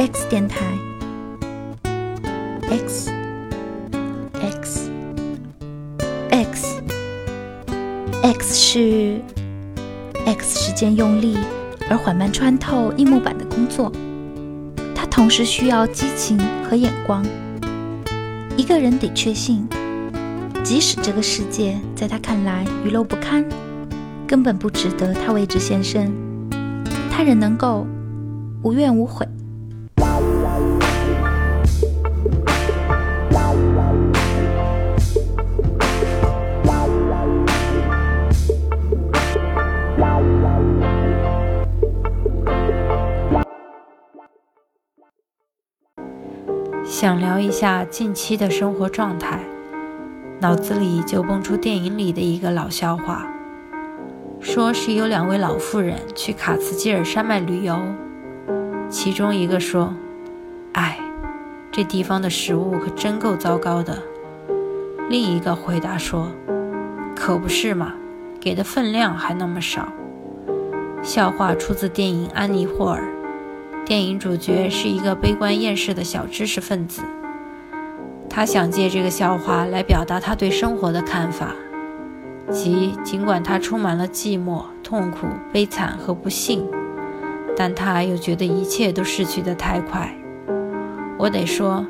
X 电台，X X X X 是 X 时间用力而缓慢穿透硬木板的工作，它同时需要激情和眼光。一个人得确信，即使这个世界在他看来愚陋不堪，根本不值得他为之献身，他仍能够无怨无悔。聊一下近期的生活状态，脑子里就蹦出电影里的一个老笑话，说是有两位老妇人去卡茨基尔山脉旅游，其中一个说：“哎，这地方的食物可真够糟糕的。”另一个回答说：“可不是嘛，给的分量还那么少。”笑话出自电影《安妮霍尔》。电影主角是一个悲观厌世的小知识分子，他想借这个笑话来表达他对生活的看法，即尽管他充满了寂寞、痛苦、悲惨和不幸，但他又觉得一切都逝去的太快。我得说，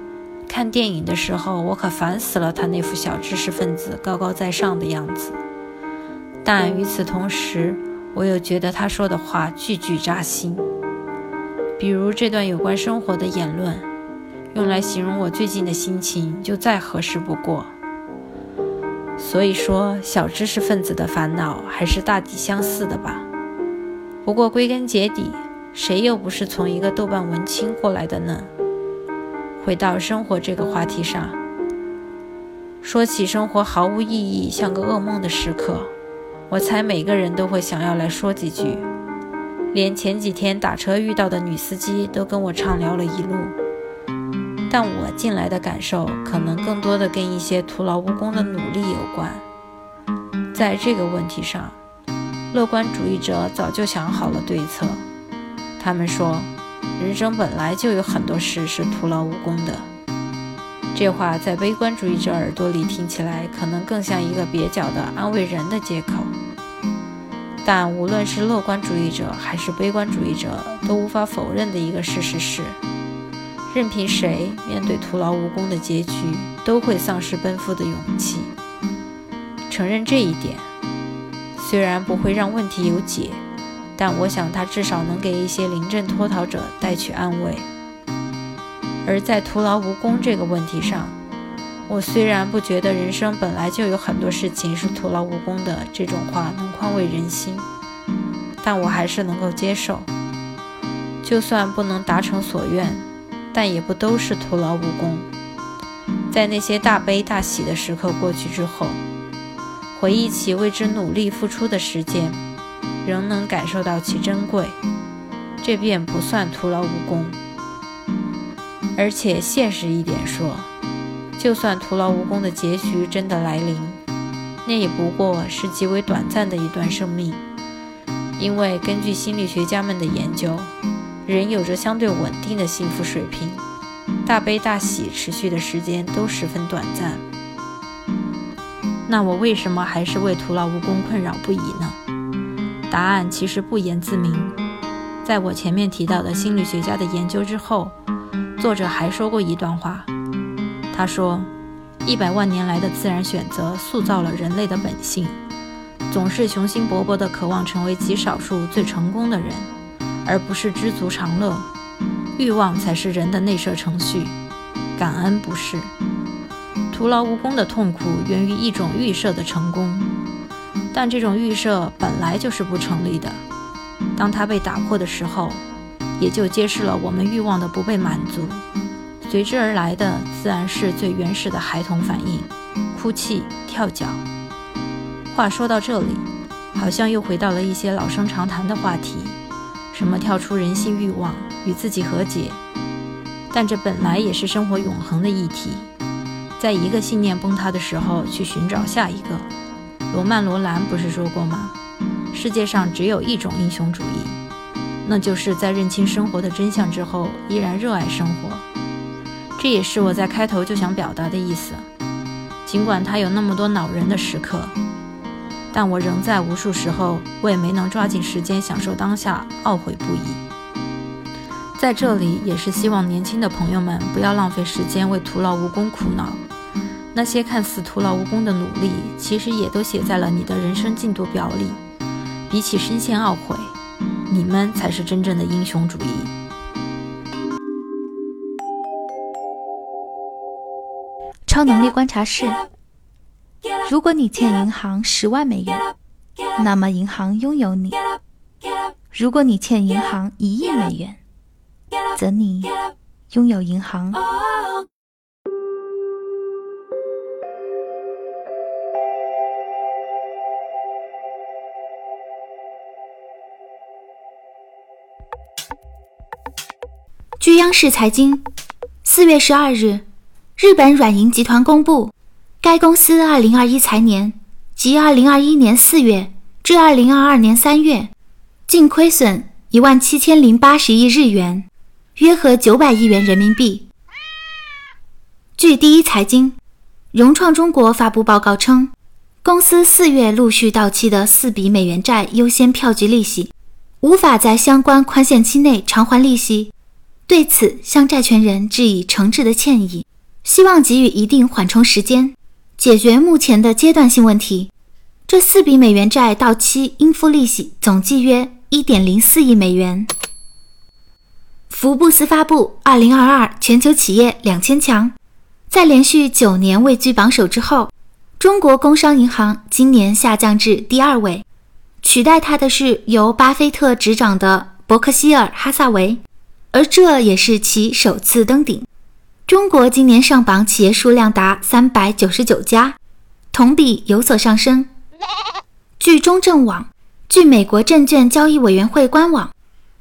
看电影的时候，我可烦死了他那副小知识分子高高在上的样子，但与此同时，我又觉得他说的话句句扎心。比如这段有关生活的言论，用来形容我最近的心情，就再合适不过。所以说，小知识分子的烦恼还是大抵相似的吧。不过归根结底，谁又不是从一个豆瓣文青过来的呢？回到生活这个话题上，说起生活毫无意义、像个噩梦的时刻，我猜每个人都会想要来说几句。连前几天打车遇到的女司机都跟我畅聊了一路，但我进来的感受可能更多的跟一些徒劳无功的努力有关。在这个问题上，乐观主义者早就想好了对策。他们说，人生本来就有很多事是徒劳无功的。这话在悲观主义者耳朵里听起来，可能更像一个蹩脚的安慰人的借口。但无论是乐观主义者还是悲观主义者，都无法否认的一个事实是，任凭谁面对徒劳无功的结局，都会丧失奔赴的勇气。承认这一点，虽然不会让问题有解，但我想它至少能给一些临阵脱逃者带去安慰。而在徒劳无功这个问题上，我虽然不觉得人生本来就有很多事情是徒劳无功的，这种话能宽慰人心，但我还是能够接受。就算不能达成所愿，但也不都是徒劳无功。在那些大悲大喜的时刻过去之后，回忆起为之努力付出的时间，仍能感受到其珍贵，这便不算徒劳无功。而且现实一点说。就算徒劳无功的结局真的来临，那也不过是极为短暂的一段生命。因为根据心理学家们的研究，人有着相对稳定的幸福水平，大悲大喜持续的时间都十分短暂。那我为什么还是为徒劳无功困扰不已呢？答案其实不言自明。在我前面提到的心理学家的研究之后，作者还说过一段话。他说：“一百万年来的自然选择塑造了人类的本性，总是雄心勃勃地渴望成为极少数最成功的人，而不是知足常乐。欲望才是人的内设程序，感恩不是。徒劳无功的痛苦源于一种预设的成功，但这种预设本来就是不成立的。当它被打破的时候，也就揭示了我们欲望的不被满足。”随之而来的自然是最原始的孩童反应：哭泣、跳脚。话说到这里，好像又回到了一些老生常谈的话题，什么跳出人性欲望，与自己和解。但这本来也是生活永恒的议题，在一个信念崩塌的时候去寻找下一个。罗曼·罗兰不是说过吗？世界上只有一种英雄主义，那就是在认清生活的真相之后，依然热爱生活。这也是我在开头就想表达的意思。尽管他有那么多恼人的时刻，但我仍在无数时候，我也没能抓紧时间享受当下，懊悔不已。在这里，也是希望年轻的朋友们不要浪费时间为徒劳无功苦恼。那些看似徒劳无功的努力，其实也都写在了你的人生进度表里。比起深陷懊悔，你们才是真正的英雄主义。超能力观察室：如果你欠银行十万美元，那么银行拥有你；如果你欠银行一亿美元，则你拥有银行。据央视财经，四月十二日，日本软银集团公布，该公司二零二一财年及二零二一年四月至二零二二年三月净亏损一万七千零八十亿日元，约合九百亿元人民币。据第一财经，融创中国发布报告称，公司四月陆续到期的四笔美元债优先票据利息，无法在相关宽限期内偿还利息。对此，向债权人致以诚挚的歉意，希望给予一定缓冲时间，解决目前的阶段性问题。这四笔美元债到期应付利息总计约一点零四亿美元。福布斯发布二零二二全球企业两千强，在连续九年位居榜首之后，中国工商银行今年下降至第二位，取代它的是由巴菲特执掌的伯克希尔哈萨维。而这也是其首次登顶。中国今年上榜企业数量达三百九十九家，同比有所上升。据中证网，据美国证券交易委员会官网，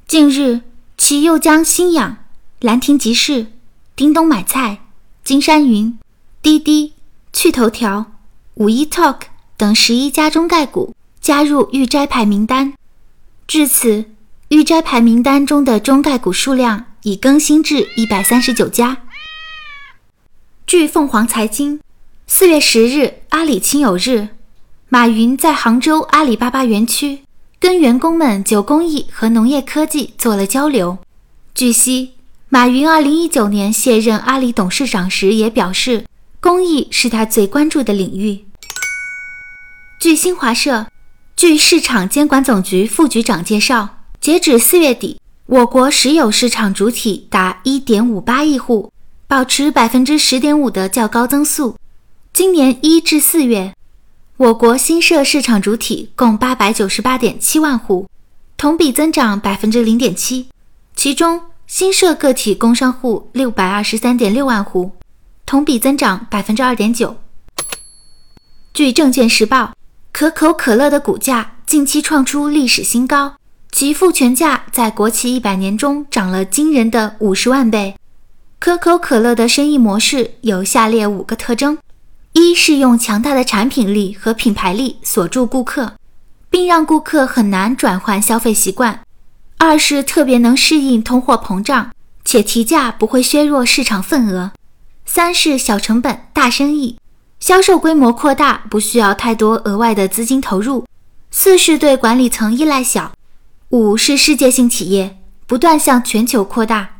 近日其又将新氧、兰亭集市、叮咚买菜、金山云、滴滴、趣头条、五一 Talk 等十一家中概股加入预摘牌名单。至此。预摘牌名单中的中概股数量已更新至一百三十九家。据凤凰财经，四月十日阿里亲友日，马云在杭州阿里巴巴园区跟员工们就公益和农业科技做了交流。据悉，马云二零一九年卸任阿里董事长时也表示，公益是他最关注的领域。据新华社，据市场监管总局副局长介绍。截止四月底，我国实有市场主体达一点五八亿户，保持百分之十点五的较高增速。今年一至四月，我国新设市场主体共八百九十八点七万户，同比增长百分之零点七。其中，新设个体工商户六百二十三点六万户，同比增长百分之二点九。据证券时报，可口可乐的股价近期创出历史新高。其复权价在国企一百年中涨了惊人的五十万倍。可口可乐的生意模式有下列五个特征：一是用强大的产品力和品牌力锁住顾客，并让顾客很难转换消费习惯；二是特别能适应通货膨胀，且提价不会削弱市场份额；三是小成本大生意，销售规模扩大不需要太多额外的资金投入；四是对管理层依赖小。五是世界性企业不断向全球扩大。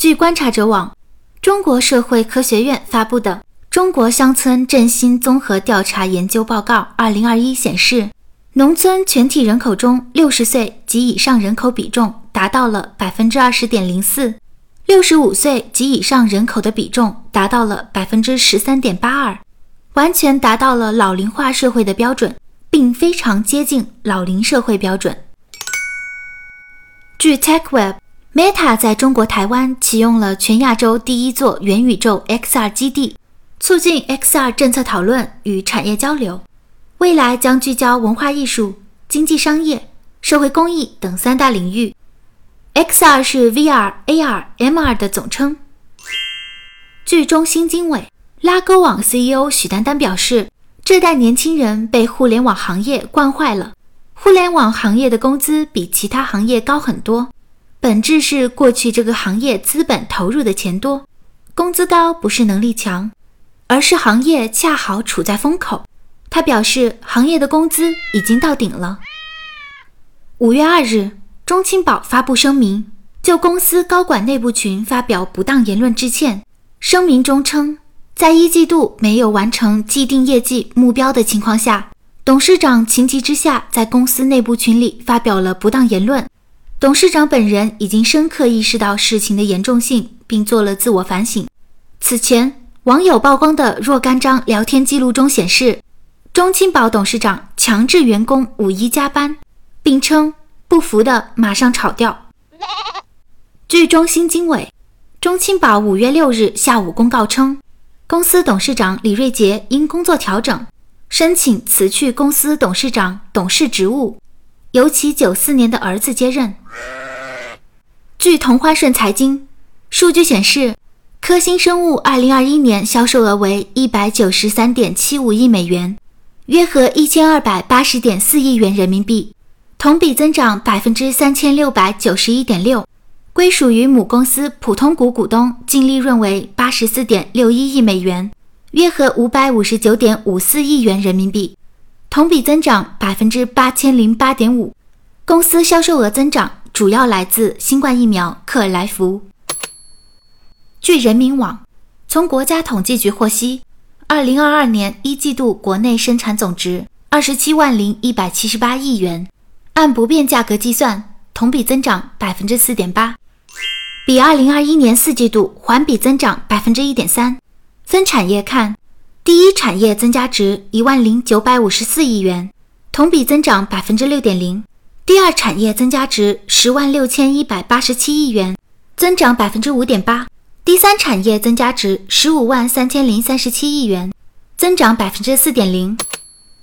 据观察者网、中国社会科学院发布的《中国乡村振兴综合调查研究报告（二零二一）》显示，农村全体人口中六十岁及以上人口比重达到了百分之二十点零四，六十五岁及以上人口的比重达到了百分之十三点八二，完全达到了老龄化社会的标准。并非常接近老龄社会标准。据 TechWeb Meta 在中国台湾启用了全亚洲第一座元宇宙 XR 基地，促进 XR 政策讨论与产业交流。未来将聚焦文化艺术、经济商业、社会公益等三大领域。XR 是 VR、AR、MR 的总称。据中新经纬，拉勾网 CEO 许丹丹表示。这代年轻人被互联网行业惯坏了，互联网行业的工资比其他行业高很多，本质是过去这个行业资本投入的钱多，工资高不是能力强，而是行业恰好处在风口。他表示，行业的工资已经到顶了。五月二日，中青宝发布声明，就公司高管内部群发表不当言论致歉。声明中称，在一季度没有完成既定业绩目标的情况下，董事长情急之下在公司内部群里发表了不当言论。董事长本人已经深刻意识到事情的严重性，并做了自我反省。此前，网友曝光的若干张聊天记录中显示。中青宝董事长强制员工五一加班，并称不服的马上炒掉。据中新经纬，中青宝五月六日下午公告称，公司董事长李瑞杰因工作调整，申请辞去公司董事长董事职务，由其九四年的儿子接任。据同花顺财经数据显示，科兴生物二零二一年销售额为一百九十三点七五亿美元。约合一千二百八十点四亿元人民币，同比增长百分之三千六百九十一点六。归属于母公司普通股股东净利润为八十四点六一亿美元，约合五百五十九点五四亿元人民币，同比增长百分之八千零八点五。公司销售额增长主要来自新冠疫苗克莱福。据人民网，从国家统计局获悉。二零二二年一季度国内生产总值二十七万零一百七十八亿元，按不变价格计算，同比增长百分之四点八，比二零二一年四季度环比增长百分之一点三。分产业看，第一产业增加值一万零九百五十四亿元，同比增长百分之六点零；第二产业增加值十万六千一百八十七亿元，增长百分之五点八。第三产业增加值十五万三千零三十七亿元，增长百分之四点零。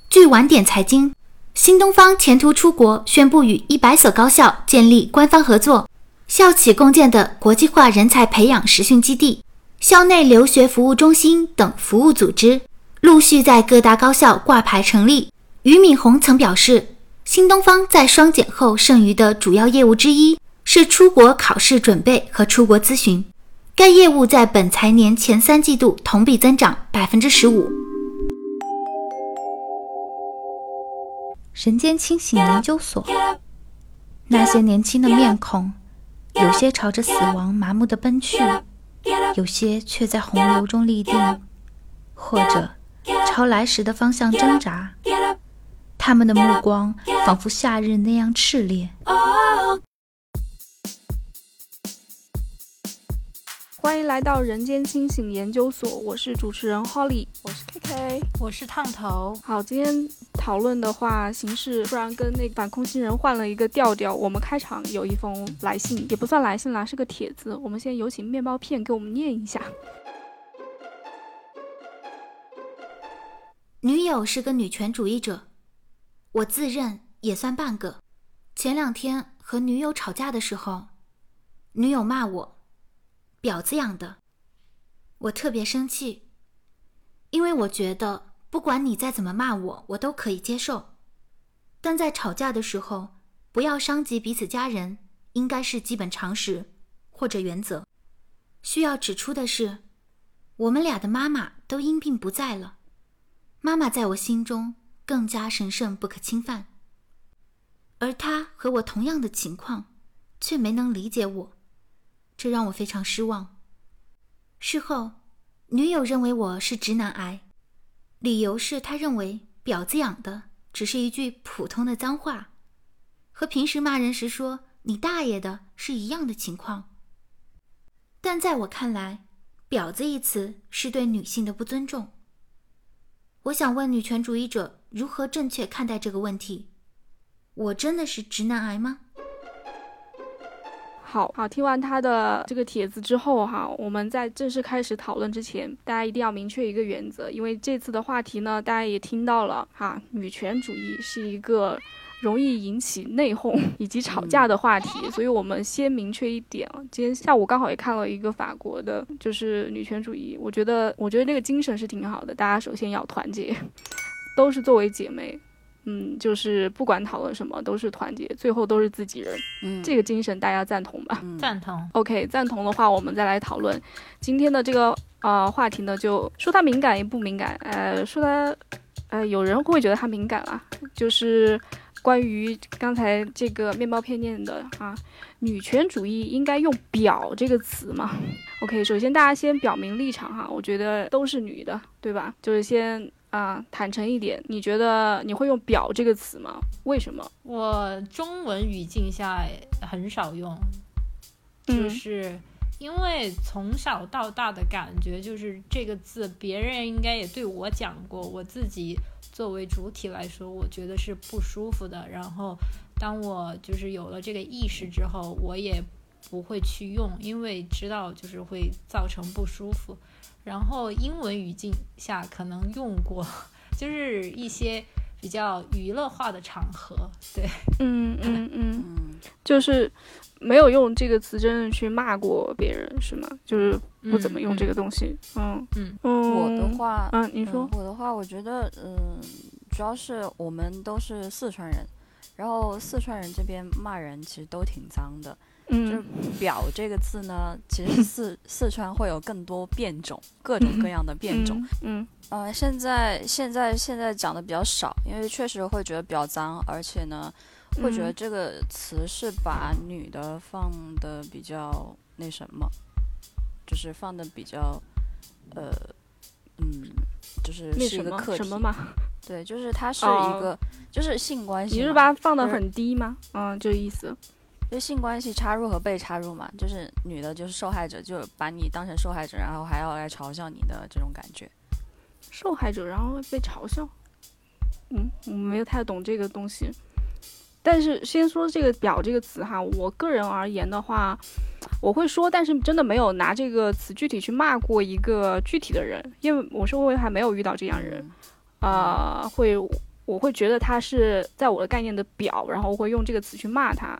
据晚点财经，新东方前途出国宣布与一百所高校建立官方合作，校企共建的国际化人才培养实训基地、校内留学服务中心等服务组织陆续在各大高校挂牌成立。俞敏洪曾表示，新东方在双减后剩余的主要业务之一是出国考试准备和出国咨询。该业务在本财年前三季度同比增长百分之十五。人间清醒研究所，那些年轻的面孔，有些朝着死亡麻木的奔去，有些却在洪流中立定，或者朝来时的方向挣扎。他们的目光仿佛夏日那样炽烈。欢迎来到人间清醒研究所，我是主持人 Holly，我是 KK，我是烫头。好，今天讨论的话形式突然跟那个反空心人换了一个调调。我们开场有一封来信，也不算来信啦，是个帖子。我们先有请面包片给我们念一下。女友是个女权主义者，我自认也算半个。前两天和女友吵架的时候，女友骂我。婊子养的，我特别生气，因为我觉得不管你再怎么骂我，我都可以接受。但在吵架的时候，不要伤及彼此家人，应该是基本常识或者原则。需要指出的是，我们俩的妈妈都因病不在了，妈妈在我心中更加神圣不可侵犯，而她和我同样的情况，却没能理解我。这让我非常失望。事后，女友认为我是直男癌，理由是她认为“婊子养的”只是一句普通的脏话，和平时骂人时说“你大爷的”是一样的情况。但在我看来，“婊子”一词是对女性的不尊重。我想问女权主义者如何正确看待这个问题？我真的是直男癌吗？好好听完他的这个帖子之后哈，我们在正式开始讨论之前，大家一定要明确一个原则，因为这次的话题呢，大家也听到了哈，女权主义是一个容易引起内讧以及吵架的话题，所以我们先明确一点。今天下午刚好也看了一个法国的，就是女权主义，我觉得我觉得那个精神是挺好的，大家首先要团结，都是作为姐妹。嗯，就是不管讨论什么都是团结，最后都是自己人，嗯，这个精神大家赞同吧？嗯赞同。OK，赞同的话，我们再来讨论今天的这个呃话题呢，就说它敏感也不敏感，呃，说它呃有人会觉得它敏感啊，就是关于刚才这个面包片念的啊，女权主义应该用“表”这个词吗？OK，首先大家先表明立场哈，我觉得都是女的，对吧？就是先啊、坦诚一点，你觉得你会用“表”这个词吗？为什么？我中文语境下很少用，就嗯是因为从小到大的感觉就是这个字，别人应该也对我讲过，我自己作为主体来说，我觉得是不舒服的。然后当我就是有了这个意识之后，我也不会去用，因为知道就是会造成不舒服。然后英文语境下可能用过，就是一些比较娱乐化的场合，对。嗯嗯嗯。嗯，就是没有用这个词真的去骂过别人，是吗？就是不怎么用这个东西。嗯嗯嗯，我的话，嗯，你说嗯，我的话，我觉得，嗯，主要是我们都是四川人，然后四川人这边骂人其实都挺脏的。就是嗯“表”这个字呢，其实四四川会有更多变种，各种各样的变种。，嗯呃，现在现在现在讲的比较少，因为确实会觉得比较脏，而且呢，会觉得嗯这个词是把女的放的比较那什么，就是放的比较，呃，嗯，就是是一个课题。什么嘛？对，就是它 是哦一个，就是性关系。你是把它放的很低吗？嗯，就意思。就性关系插入和被插入嘛，就是女的就是受害者，就把你当成受害者，然后还要来嘲笑你的这种感觉。受害者然后被嘲笑。嗯，我没有太懂这个东西。但是先说这个“表”这个词哈，我个人而言的话，我会说，但是真的没有拿这个词具体去骂过一个具体的人，因为我周围还没有遇到这样人。嗯啊，会我会觉得他是在我的概念的表，然后我会用这个词去骂他，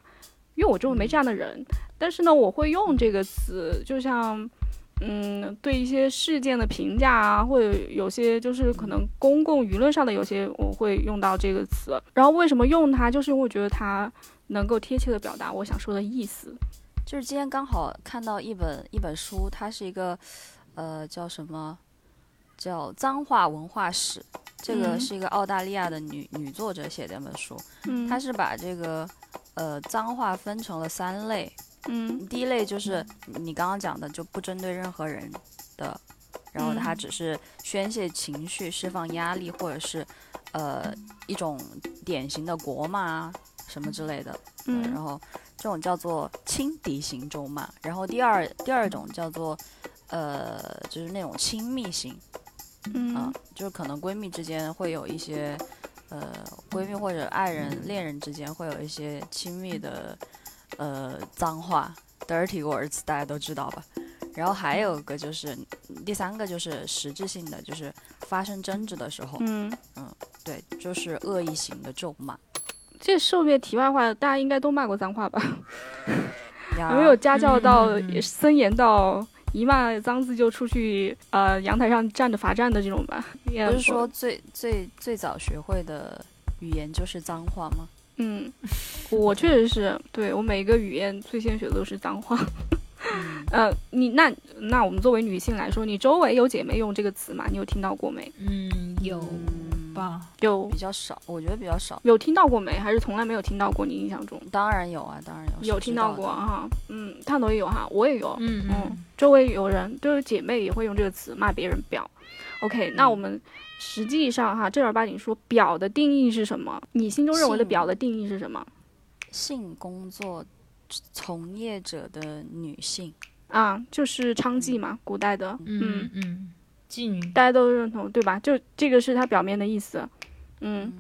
因为我周围没这样的人。但是呢，我会用这个词，就像嗯，对一些事件的评价啊，或者有些就是可能公共舆论上的有些，我会用到这个词。然后为什么用它，就是因为我觉得它能够贴切的表达我想说的意思。就是今天刚好看到一本一本书，它是一个呃叫什么叫脏话文化史，这个嗯是一个澳大利亚的女女作者写的一本书，嗯，她是把这个呃脏话分成了三类，嗯。第一类就是你刚刚讲的，就不针对任何人的，然后它。嗯只是宣泄情绪、释放压力，或者是呃一种典型的国骂啊什么之类的。嗯。然嗯后这种叫做轻敌型咒骂，然后第二第二种叫做呃就是那种亲密型啊嗯，就是可能闺蜜之间会有一些呃闺蜜或者爱人、恋人之间会有一些亲密的呃脏话，dirty words，大家都知道吧？然后还有一个就是第三个就是实质性的，就是发生争执的时候，嗯嗯，对，就是恶意型的咒骂。这顺便题外话，大家应该都骂过脏话吧？有没有家教到森严到一骂脏字就出去呃阳台上站着罚站的这种吧？也不是说最最最早学会的语言就是脏话吗？嗯，我确实是对我每一个语言最先学的都是脏话。嗯，呃，你那那我们作为女性来说，你周围有姐妹用这个词吗？你有听到过没？嗯，有嗯吧？有比较少，我觉得比较少。有听到过没？还是从来没有听到过？你印象中当然有啊，当然有，有听到过哈？嗯，探头也有哈，我也有。嗯嗯，周围有人就是姐妹也会用这个词骂别人婊。OK，那我们实际上哈正儿八经说婊的定义是什么？你心中认为的性婊的定义是什么？性工作从业者的女性，啊，就是娼妓嘛，古代的。嗯嗯，妓女。大家都认同对吧？就这个是它表面的意思。嗯，嗯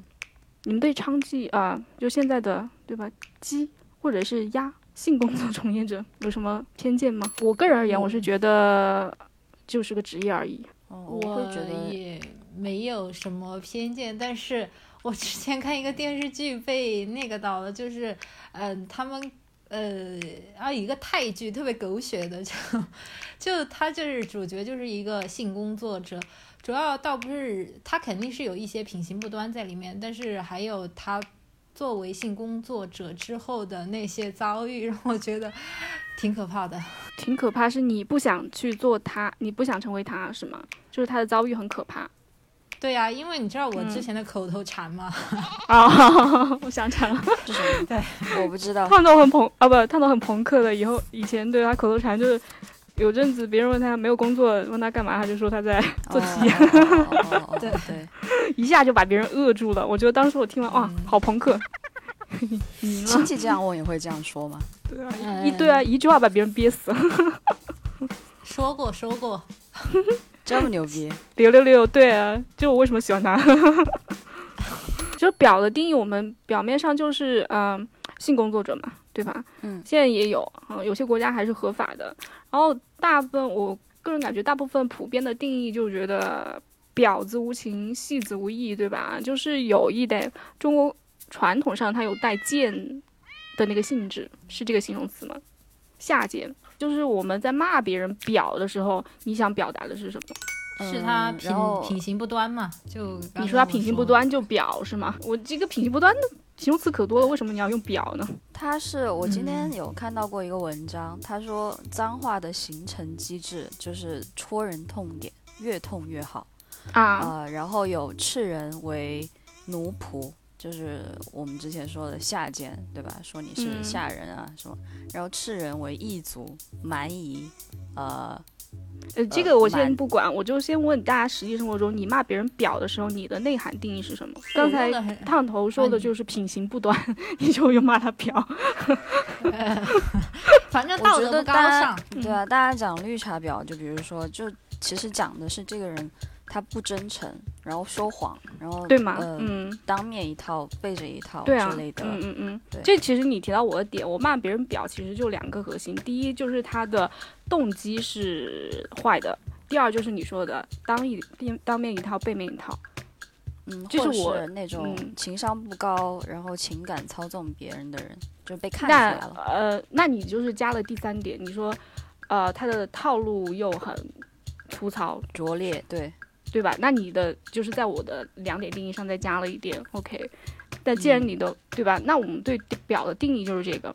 你们对娼妓啊、就现在的对吧，鸡或者是鸭性工作从业者有什么偏见吗？我个人而言，我是觉得就是个职业而已。哦，我会觉得也没有什么偏见，但是我之前看一个电视剧被那个到了，就是，嗯、他们呃，然后一个泰剧特别狗血的，就 就他就是主角就是一个性工作者，主要倒不是他肯定是有一些品行不端在里面，但是还有他作为性工作者之后的那些遭遇，让我觉得挺可怕的。挺可怕，是你不想去做他，你不想成为他，是吗？就是他的遭遇很可怕。对呀、因为你知道我之前的口头禅吗？啊，我想起来了，是什么？对，我不知道。烫头很朋啊，不，烫头很朋克的。以后以前对他口头禅就是，有阵子别人问他没有工作，问他干嘛，他就说他在做题，哦哦哦哦对对，一下就把别人扼住了。我觉得当时我听完，哇，嗯好朋克。亲，戚这样问也会这样说吗？对啊，嗯一对啊，一句话把别人憋死了。说过说过，这么牛逼？六六六，对啊，就我为什么喜欢他？就表的定义，我们表面上就是嗯、性工作者嘛，对吧？嗯现在也有，嗯、有些国家还是合法的。然后大部分，我个人感觉，大部分普遍的定义就觉得婊子无情，戏子无义，对吧？就是有意的，中国传统上它有带贱的那个性质，是这个形容词吗？下贱，就是我们在骂别人婊的时候，你想表达的是什么？是他品嗯品行不端嘛？就刚你说他品行不端就婊是吗？我这个品行不端的形容词可多了，为什么你要用婊呢？他是我今天嗯有看到过一个文章，他说脏话的形成机制就是戳人痛点，越痛越好啊，呃，然后有斥人为奴仆，就是我们之前说的下贱，对吧？说你是嗯下人啊什么，然后斥人为异族、蛮夷，呃，呃，这个我先不管，我就先问大家，实际生活中你骂别人婊的时候，你的内涵定义是什么？刚才烫头说的就是品行不端，你就又骂他婊。反正道德不高得大家尚。嗯对啊，大家讲绿茶婊，就比如说，就其实讲的是这个人他不真诚，然后说谎，然后对吗？呃、嗯，当面一套，背着一套对啊之类，的。嗯嗯嗯对，这其实你提到我的点，我骂别人婊其实就两个核心，第一就是他的动机是坏的，第二就是你说的当一当面一套，背面一套。嗯，就是我是那种嗯情商不高，然后情感操纵别人的人，就被看出那来了。呃，那你就是加了第三点，你说，呃，他的套路又很粗糙，拙劣，对，对吧？那你的就是在我的两点定义上再加了一点，OK。但既然你的、对吧？那我们对表的定义就是这个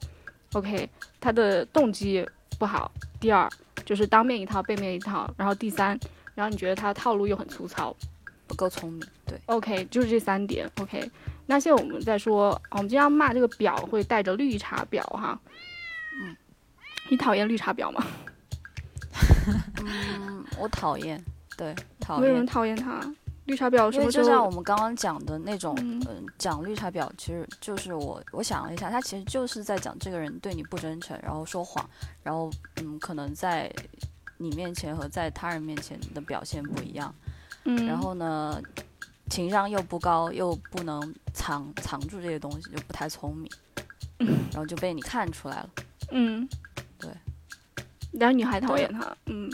，OK。他的动机不好，第二就是当面一套，背面一套，然后第三，然后你觉得他的套路又很粗糙不够聪明，对。，OK，就是这三点，OK。那现在我们在说，我们经常骂这个表会带着绿茶婊哈，嗯，你讨厌绿茶婊吗？嗯，我讨厌，对，讨为什么厌。讨厌他？绿茶婊什因为么？就像我们刚刚讲的那种，嗯嗯、讲绿茶婊，其实就是我我想了一下，他其实就是在讲这个人对你不真诚，然后说谎，然后嗯，可能在你面前和在他人面前的表现不一样，嗯，然后呢，情商又不高，又不能藏藏住这些东西，就不太聪明，然后就被你看出来了。嗯，对。然后你还讨厌他，嗯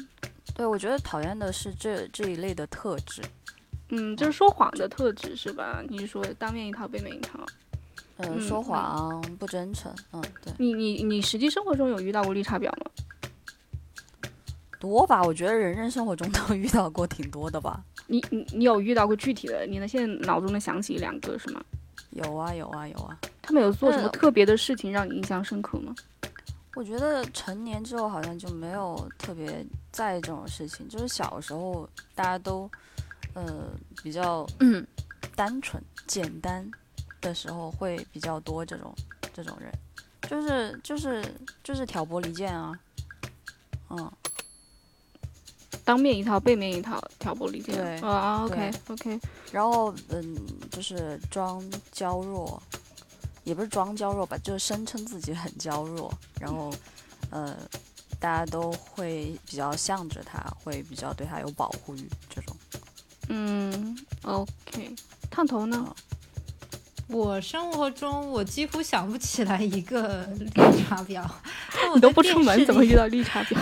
对，我觉得讨厌的是这这一类的特质，嗯，就是说谎的特质是吧？你是说当面一套，背面一套？嗯，嗯说嗯谎、不真诚，嗯，对，你你你实际生活中有遇到过绿茶婊吗？多吧？我觉得人人生活中 都遇到过挺多的吧。你你你有遇到过具体的？你能现在脑中能想起一两个是吗？有啊，有啊，有啊。他们有做什么嗯特别的事情让你印象深刻吗？我觉得成年之后好像就没有特别在意这种事情，就是小时候大家都，呃，比较嗯。单纯简单的时候会比较多这种这种人，就是就是就是挑拨离间啊，嗯，当面一套，背面一套，挑拨离间。对。啊，OK OK，然后嗯，就是装娇弱，也不是装娇弱吧，就是声称自己很娇弱，然后呃，大家都会比较向着他，会比较对他有保护欲这种。嗯，OK。烫头呢？我生活中我几乎想不起来一个绿茶婊，你都不出门，怎么遇到绿茶婊？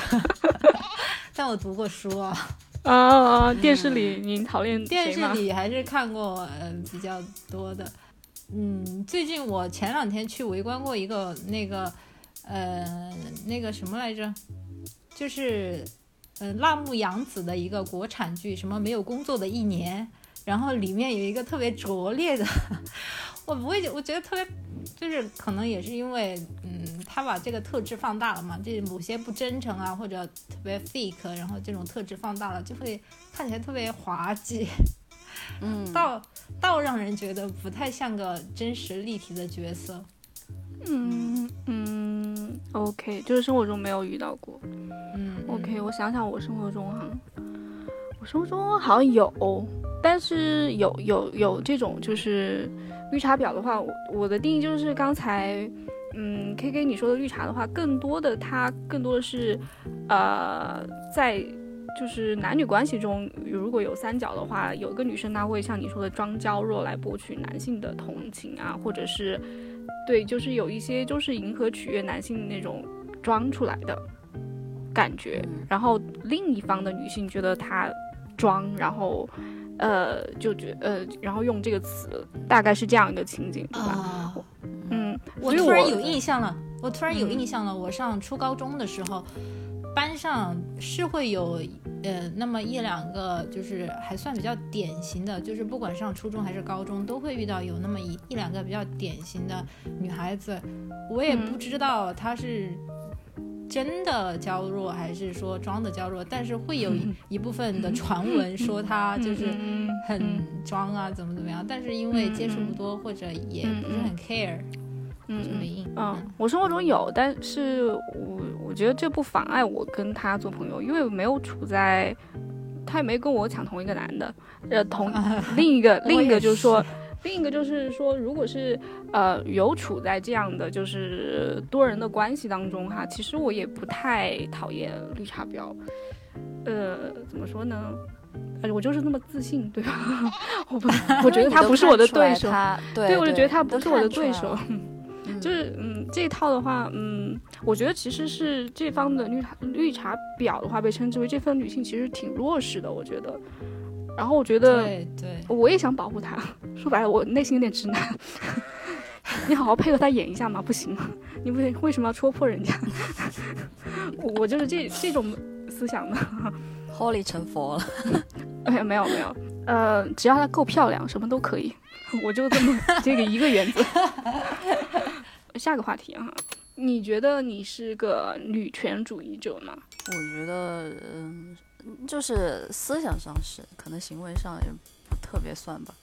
但我读过书啊，啊啊！啊电视里你讨厌电视？里还是看过嗯、比较多的。嗯，最近我前两天去围观过一个那个呃那个什么来着，就是呃辣目洋子的一个国产剧，什么没有工作的一年，然后里面有一个特别拙劣的，我不会，我觉得特别，就是可能也是因为，嗯，他把这个特质放大了嘛，这某些不真诚啊或者特别 fake，然后这种特质放大了，就会看起来特别滑稽。嗯，倒倒让人觉得不太像个真实立体的角色。嗯嗯，OK，就是生活中没有遇到过。嗯，OK，我想想，我生活中哈，我生活中好像有，但是有有有这种就是绿茶婊的话，我我的定义就是刚才嗯 K K 你说的绿茶的话，更多的它更多的是呃在。就是男女关系中，如果有三角的话，有一个女生她会像你说的装娇弱来博取男性的同情啊，或者是，对，就是有一些就是迎合取悦男性那种装出来的感觉。然后另一方的女性觉得她装，然后，呃，就觉呃，然后用这个词，大概是这样一个情景，对吧？嗯，我突然有印象了，我突然有印象了，我上初高中的时候。班上是会有，呃，那么一两个，就是还算比较典型的，就是不管上初中还是高中，都会遇到有那么一一两个比较典型的女孩子。我也不知道她是真的娇弱还是说装的娇弱，但是会有 一部分的传闻说她就是很装啊，怎么怎么样。但是因为接触不多，或者也不是很 care。嗯嗯，我生活中有，但是我我觉得这不妨碍我跟他做朋友，因为没有处在，他也没跟我抢同一个男的，呃，同 另一个另一个就是说，另一个就是说，如果是呃有处在这样的就是多人的关系当中哈，其实我也不太讨厌绿茶婊，呃，怎么说呢？呃，我就是那么自信，对吧？我不，我觉得他不是我的对手，对，我就觉得他不是我的对手。就是嗯，这一套的话，嗯，我觉得其实是这方的绿茶绿茶婊的话，被称之为这份女性其实挺弱势的，我觉得。然后我觉得，对对，我也想保护她。说白了，我内心有点直男。你好好配合他演一下嘛，不行吗？你为为什么要戳破人家？我就是这这种思想的。Holy 成佛了？没有没有没有，呃，只要她够漂亮，什么都可以。我就这么 这个一个原则。下个话题哈，你觉得你是个女权主义者吗？我觉得，嗯，就是思想上是，可能行为上也不特别算吧。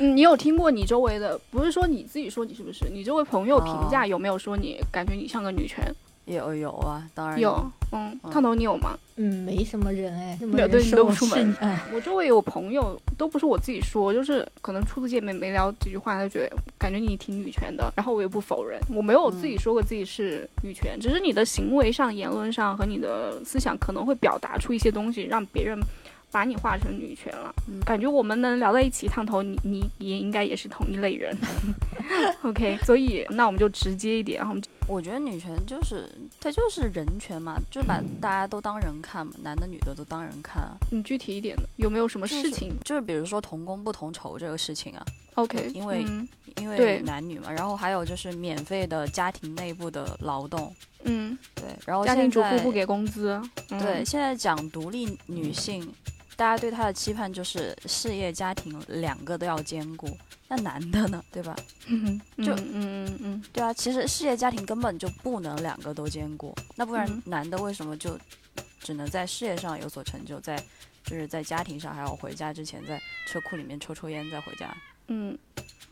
嗯，你有听过你周围的，不是说你自己说你是不是？你周围朋友评价有没有说你感觉你像个女权？有有啊，当然有。嗯，烫头你有吗？嗯，没什么人哎，没有对你都不出门。我周围有朋友，都不是我自己说，就是可能初次见面没聊几句话，他就觉得感觉你挺女权的。然后我也不否认，我没有自己说过自己是女权，只是你的行为上、言论上和你的思想可能会表达出一些东西，让别人把你画成女权了。感觉我们能聊在一起，烫头，你你也应该也是同一类人。OK，所以那我们就直接一点，然后我们。我觉得女权就是它就是人权嘛，就把大家都当人看嘛，男的女的都当人看啊。你具体一点的有没有什么事情？就是比如说同工不同酬这个事情啊。OK，因为因为男女嘛，然后还有就是免费的家庭内部的劳动。嗯，对。然后家庭主妇不给工资。对，现在讲独立女性，大家对他的期盼就是事业家庭两个都要兼顾。那男的呢，对吧？就嗯嗯嗯，对啊，其实事业家庭根本就不能两个都兼顾，那不然男的为什么就只能在事业上有所成就，在就是在家庭上还要回家之前在车库里面抽抽烟再回家？嗯，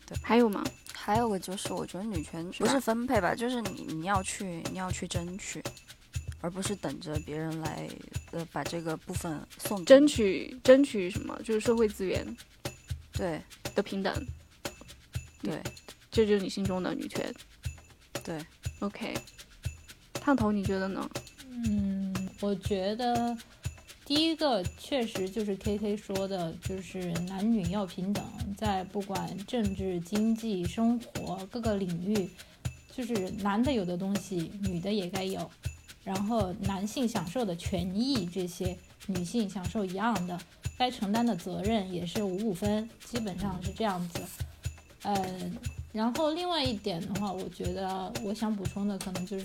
对，还有吗？还有个就是我觉得女权不是分配吧，就是你你要去你要去争取，而不是等着别人来呃把这个部分送争取争取什么？就是社会资源对的平等。对，这就是你心中的女权。对，OK。烫头，你觉得呢？嗯，我觉得第一个确实就是 K K 说的，就是男女要平等，在不管政治、经济、生活各个领域，就是男的有的东西，女的也该有。然后男性享受的权益，这些女性享受一样的，该承担的责任也是五五分，基本上是这样子。呃，然后另外一点的话，我觉得我想补充的可能就是，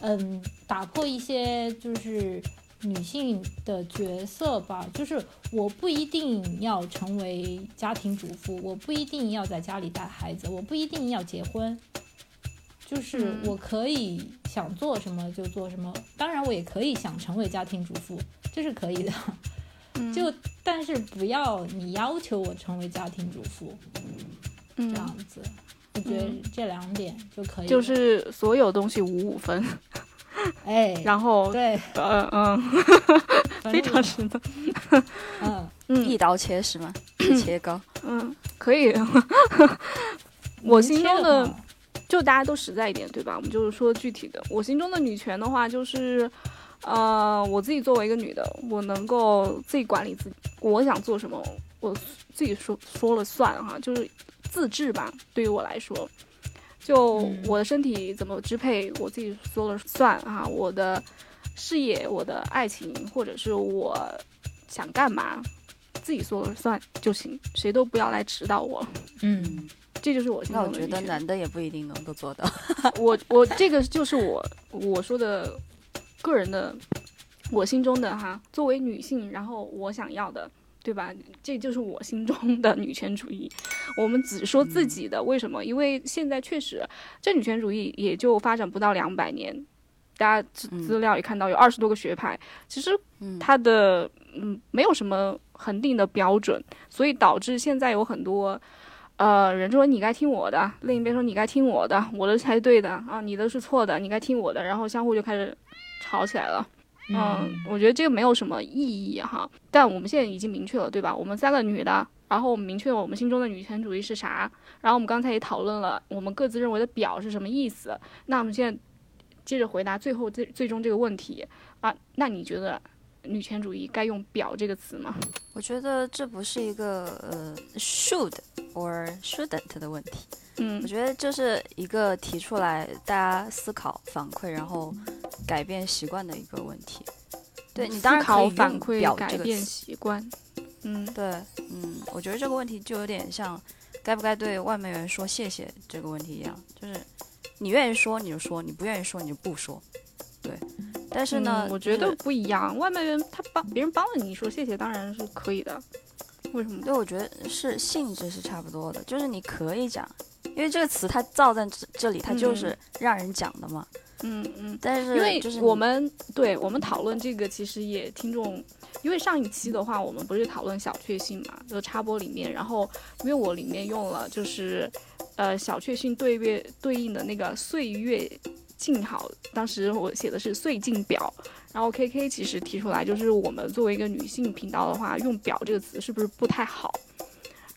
嗯，打破一些就是女性的角色吧，就是我不一定要成为家庭主妇，我不一定要在家里带孩子，我不一定要结婚，就是嗯我可以想做什么就做什么，当然我也可以想成为家庭主妇，这是可以的，嗯 就但是不要你要求我成为家庭主妇。这嗯，样子，我觉得嗯这两点就可以。就是所有东西五五分，哎，然后对，嗯嗯，非常是的，嗯，嗯一刀切是吗？切糕。嗯，可以。我心中的的就大家都实在一点，对吧？我们就是说具体的。我心中的女权的话，就是，呃，我自己作为一个女的，我能够自己管理自己，我想做什么，我自己说说了算哈，就是自治吧。对于我来说，就我的身体怎么支配，我自己说了算哈。我的事业、我的爱情，或者是我想干嘛，自己说了算就行，谁都不要来指导我。嗯这就是我心那我觉。得男的也不一定能够做到。我我这个就是我我说的个人的，我心中的哈，作为女性，然后我想要的，对吧？这就是我心中的女权主义。我们只说自己的，为什么？因为现在确实这女权主义也就发展不到两百年，大家资嗯资料也看到有二十多个学派，其实嗯，它的嗯没有什么恒定的标准，所以导致现在有很多呃人说你该听我的，另一边说你该听我的，我的才对的啊，你的是错的，你该听我的，然后相互就开始吵起来了。嗯，我觉得这个没有什么意义哈。但我们现在已经明确了，对吧？我们三个女的，然后我们明确了我们心中的女权主义是啥，然后我们刚才也讨论了我们各自认为的“表”是什么意思。那我们现在接着回答最后最最终这个问题啊，那你觉得女权主义该用“表”这个词吗？我觉得这不是一个呃 should or shouldn't 的问题，嗯我觉得这是一个提出来大家思考反馈，然后改变习惯的一个问题。对你当然可以反馈表改变这个习惯。嗯对，嗯，我觉得这个问题就有点像该不该对外卖员说谢谢这个问题一样，就是你愿意说你就说，你不愿意说你就不说。对，但是呢，嗯我觉得不一样。外卖员他帮别人帮了你说谢谢，当然是可以的。为什么？对，我觉得是性质是差不多的，就是你可以讲，因为这个词它造在这这里，它就是让人讲的嘛。嗯嗯。但是因为就是我们对我们讨论这个，其实也听众，因为上一期的话，我们不是讨论小确幸嘛，就插播里面，然后因为我里面用了就是，呃，小确幸对月对应的那个岁月静好，当时我写的是岁静表，然后 K K 其实提出来，就是我们作为一个女性频道的话，用“表”这个词是不是不太好？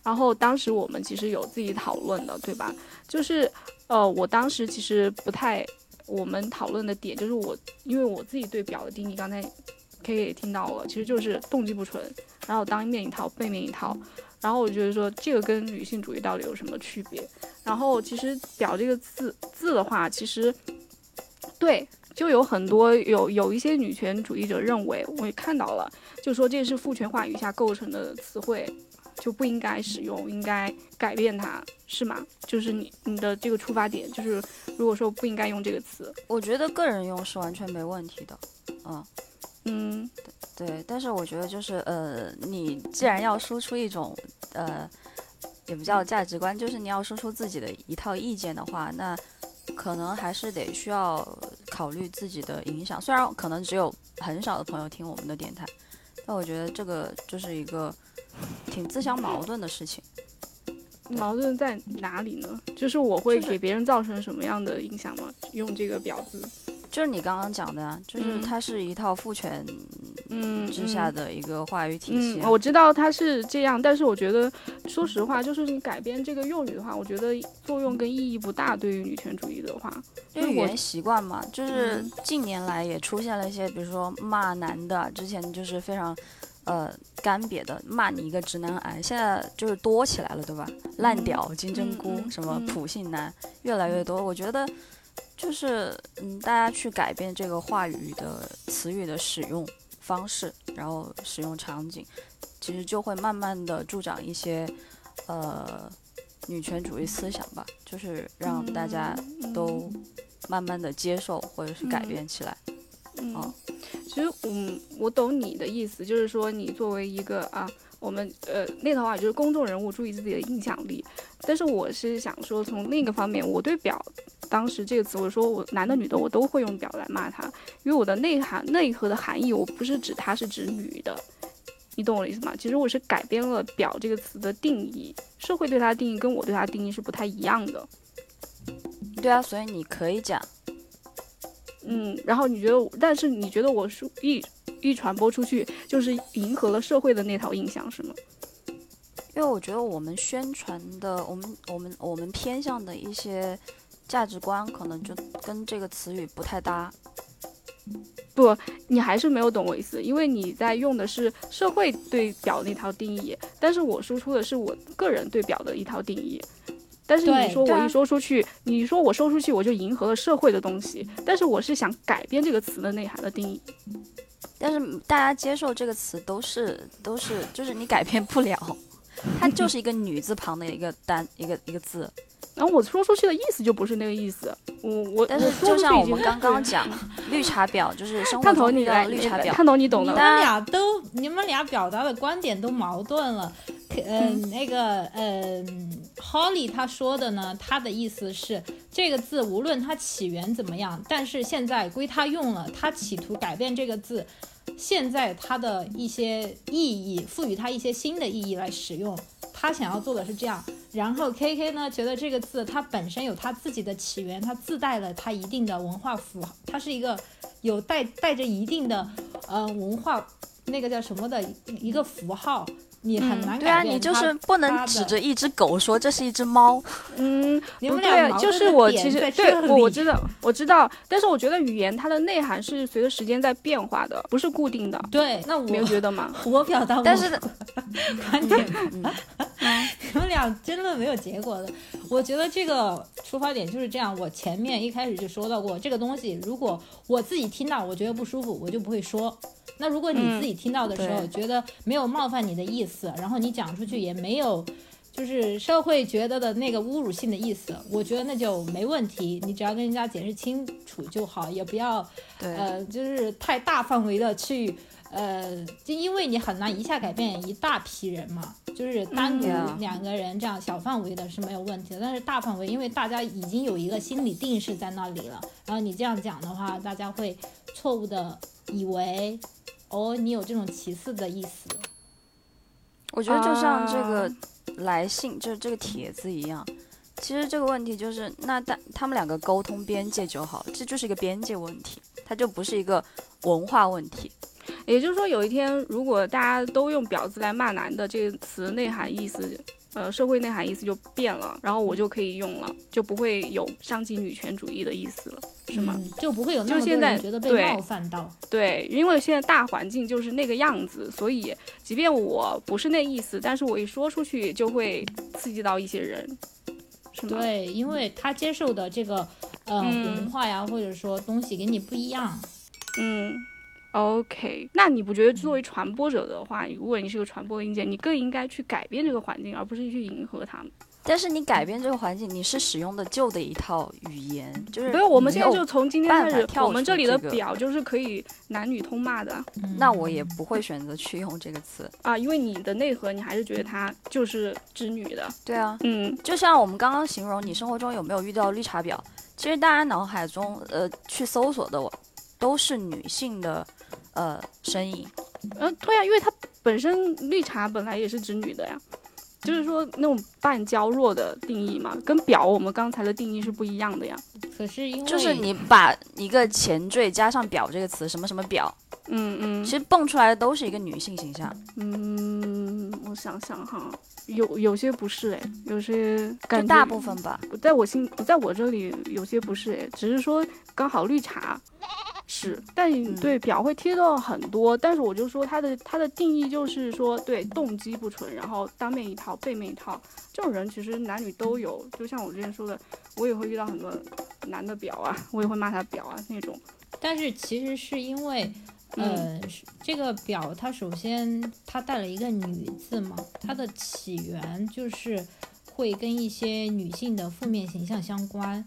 然后当时我们其实有自己讨论的，对吧？就是呃，我当时其实不太，我们讨论的点就是我，因为我自己对表的定义，刚才 K K 也听到了，其实就是动机不纯，然后当面一套，背面一套。然后我觉得说这个跟女性主义到底有什么区别？然后其实“表”这个字字的话，其实对，就有很多有有一些女权主义者认为，我也看到了，就说这是父权话语下构成的词汇，就不应该使用，应该改变它，是吗？就是你你的这个出发点，就是如果说不应该用这个词，我觉得个人用是完全没问题的，嗯。嗯对，但是我觉得就是呃，你既然要输出一种呃，也不叫价值观，就是你要说出自己的一套意见的话，那可能还是得需要考虑自己的影响。虽然可能只有很少的朋友听我们的电台，但我觉得这个就是一个挺自相矛盾的事情。矛盾在哪里呢？就是我会给别人造成什么样的影响吗？用这个表字，就是你刚刚讲的啊，就是嗯它是一套父权嗯，之下嗯的一个话语体系我知道它是这样，但是我觉得，说实话，就是你改编这个用语的话，我觉得作用跟意义不大。对于女权主义的话，因为语言习惯嘛，就是嗯近年来也出现了一些，比如说骂男的，之前就是非常，呃，干瘪的骂你一个直男癌，现在就是多起来了，对吧？烂屌、金针菇、嗯什么嗯普信男，越来越多。我觉得就是，嗯，大家去改变这个话语的词语的使用方式，然后使用场景，其实就会慢慢的助长一些，呃。女权主义思想吧，就是让大家嗯都慢慢的接受或者是改嗯变起来。嗯哦，其实嗯，我懂你的意思，就是说你作为一个啊，我们呃那套话就是公众人物，注意自己的影响力。但是我是想说，从另一个方面，我对表当时这个词，我说我男的女的我都会用表来骂他，因为我的内涵内核的含义，我不是指它是指女的。你懂我的意思吗？其实我是改变了“表”这个词的定义，社会对它的定义跟我对它的定义是不太一样的。对啊，所以你可以讲，嗯，然后你觉得，但是你觉得我说一一传播出去，就是迎合了社会的那套印象，是吗？因为我觉得我们宣传的，我们我们我们偏向的一些价值观，可能就跟这个词语不太搭。不，你还是没有懂我意思，因为你在用的是社会对表那套定义，但是我输出的是我个人对表的一套定义。但是你说我一说出去，你说我说出去，我就迎合了社会的东西，但是我是想改变这个词的内涵的定义。但是大家接受这个词都是都是，就是你改变不了，它就是一个女字旁的一个单一个一个字。然后我说出去的意思就不是那个意思，我我但是就像我们刚刚讲，绿茶婊就是生活你的绿茶婊，看头你懂你们？俩都，你们俩表达的观点都矛盾了。可呃，那个呃，Holly 他说的呢，他的意思是这个字无论它起源怎么样，但是现在归他用了，他企图改变这个字，现在它的一些意义，赋予它一些新的意义来使用。他想要做的是这样，然后 K K 呢觉得这个字它本身有它自己的起源，它自带了它一定的文化符号，它是一个有带带着一定的呃文化那个叫什么的一个符号，你很难对啊，改变它。你就是不能指着一只狗说这是一只猫。嗯，你不对，们俩就是我其实对我我知道我知道，但是我觉得语言它的内涵是随着时间在变化的，不是固定的，对，那我没有觉得吗？我表达我但是观点，嗯 你们俩争论没有结果的。我觉得这个出发点就是这样。我前面一开始就说到过，这个东西如果我自己听到我觉得不舒服，我就不会说。那如果你嗯自己听到的时候、对觉得没有冒犯你的意思，然后你讲出去也没有。就是社会觉得的那个侮辱性的意思，我觉得那就没问题。你只要跟人家解释清楚就好，也不要对，呃，就是太大范围的去，呃，就因为你很难一下改变一大批人嘛，就是单独嗯两个人这样小范围的是没有问题的，但是大范围，因为大家已经有一个心理定势在那里了，然后你这样讲的话，大家会错误的以为，哦，你有这种歧视的意思。我觉得就像这个啊来信，就是这个帖子一样。其实这个问题就是，那但他们两个沟通边界就好，这就是一个边界问题，它就不是一个文化问题。也就是说，有一天如果大家都用“婊子”来骂男的，这个词内涵意思，呃，社会内涵意思就变了，然后我就可以用了，就不会有伤及女权主义的意思了，是吗？嗯，就不会有那么多就现在人觉得被冒犯到。对，因为现在大环境就是那个样子，所以即便我不是那意思，但是我一说出去就会刺激到一些人，是吗？对，因为他接受的这个呃、嗯文化呀，或者说东西跟你不一样。嗯，OK，那你不觉得作为传播者的话，如果你是个传播硬件，你更应该去改变这个环境，而不是去迎合他们？但是你改变这个环境，你是使用的旧的一套语言，就是不是，我们现在就从今天开始，跳我们这里的表就是可以男女通骂的那我也不会选择去用这个词。啊，因为你的内核你还是觉得它就是指女的，对啊，嗯就像我们刚刚形容，你生活中有没有遇到绿茶婊？其实大家脑海中呃去搜索的都是女性的呃身影。呃，对呀，因为它本身绿茶本来也是指女的呀，就是说那种半娇弱的定义嘛，跟表我们刚才的定义是不一样的呀。可是因为就是你把一个前缀加上“表”这个词，什么什么表，嗯嗯其实蹦出来的都是一个女性形象。嗯，我想想哈，有有些不是哎，有些感觉大部分吧。在我心，在我这里有些不是哎，只是说刚好绿茶是，但嗯对表会贴到很多，但是我就说它的它的定义就是说对动机不纯，然后当面一套，背面一套，这种人其实男女都有，就像我之前说的，我也会遇到很多男的表啊，我也会骂他表啊那种，但是其实是因为，呃，是这个表它首先它带了一个女字嘛，它的起源就是，会跟一些女性的负面形象相关。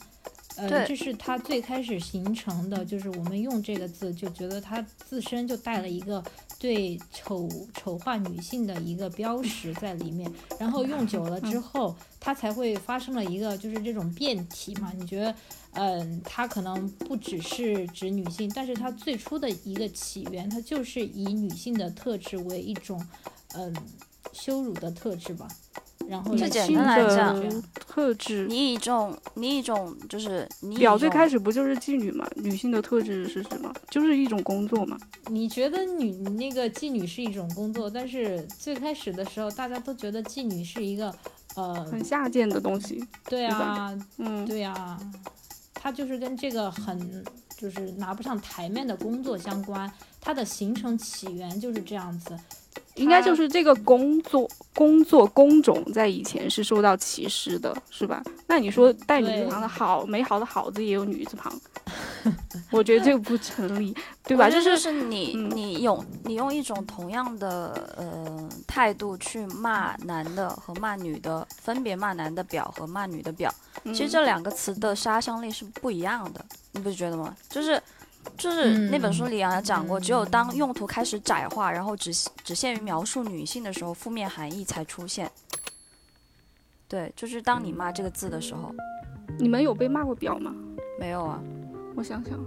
呃，这是它最开始形成的，就是我们用这个字就觉得它自身就带了一个对丑丑化女性的一个标识在里面，然后用久了之后，它才会发生了一个就是这种变体嘛。你觉得，嗯，它可能不只是指女性，但是它最初的一个起源，它就是以女性的特质为一种，嗯，羞辱的特质吧。然后来这简单来讲这样特质。你以一种你以一种就是表最开始不就是妓女嘛？女性的特质是什么？就是一种工作嘛。你觉得女那个妓女是一种工作，但是最开始的时候，大家都觉得妓女是一个，呃，很下贱的东西。对啊，嗯，对啊，它就是跟这个很就是拿不上台面的工作相关，它的形成起源就是这样子。应该就是这个工作工作工种在以前是受到歧视的，是吧？那你说带女字旁的好，美好的好字也有女字旁，我觉得这个不成立，对吧？我觉得就是是你、嗯你用你用一种同样的呃态度去骂男的和骂女的，分别骂男的表和骂女的表，其实嗯这两个词的杀伤力是不一样的，你不觉得吗？就是。就是那本书里啊讲过，只有当用途开始窄化，然后只只限于描述女性的时候，负面含义才出现。对，就是当你骂这个字的时候，你们有被骂过表吗？没有啊，我想想，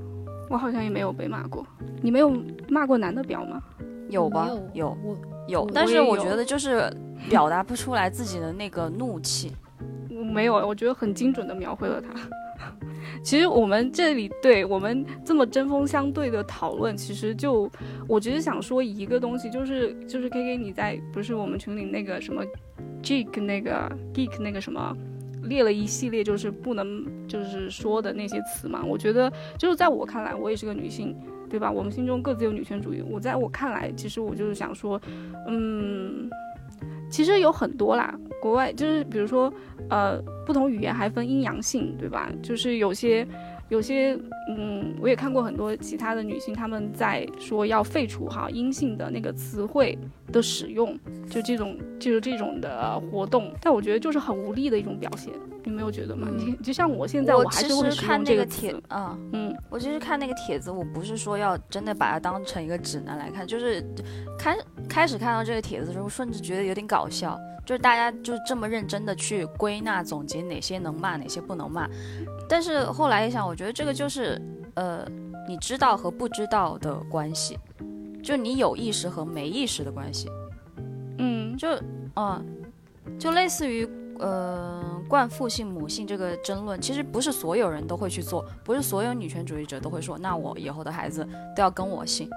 我好像也没有被骂过。你没有骂过男的表吗？有吧？有有我有，但是我觉得就是表达不出来自己的那个怒气。我没有，我觉得很精准的描绘了它。其实我们这里对我们这么针锋相对的讨论，其实就我只是想说一个东西，就是就是 K K 你在不是我们群里那个什么 geek 那个 geek 那个什么列了一系列就是不能就是说的那些词嘛。我觉得就是在我看来，我也是个女性，对吧？我们心中各自有女权主义。我在我看来，其实我就是想说，嗯，其实有很多啦，国外就是比如说。呃，不同语言还分阴阳性，对吧？就是有些，有些，嗯，我也看过很多其他的女性，她们在说要废除哈阴性的那个词汇的使用，就这种，就是这种的活动。但我觉得就是很无力的一种表现，你没有觉得吗？嗯你就像我现在，我还是会看用这个那个帖词，，嗯，嗯我其实看那个帖子，我不是说要真的把它当成一个指南来看，就是开开始看到这个帖子的时候，甚至觉得有点搞笑，就是大家就是这么认真的去归纳总结哪些能骂，哪些不能骂。但是后来一想，我觉得这个就是呃，你知道和不知道的关系，就你有意识和没意识的关系。嗯就嗯，就类似于呃惯父性母性这个争论，其实不是所有人都会去做，不是所有女权主义者都会说，那我以后的孩子都要跟我姓。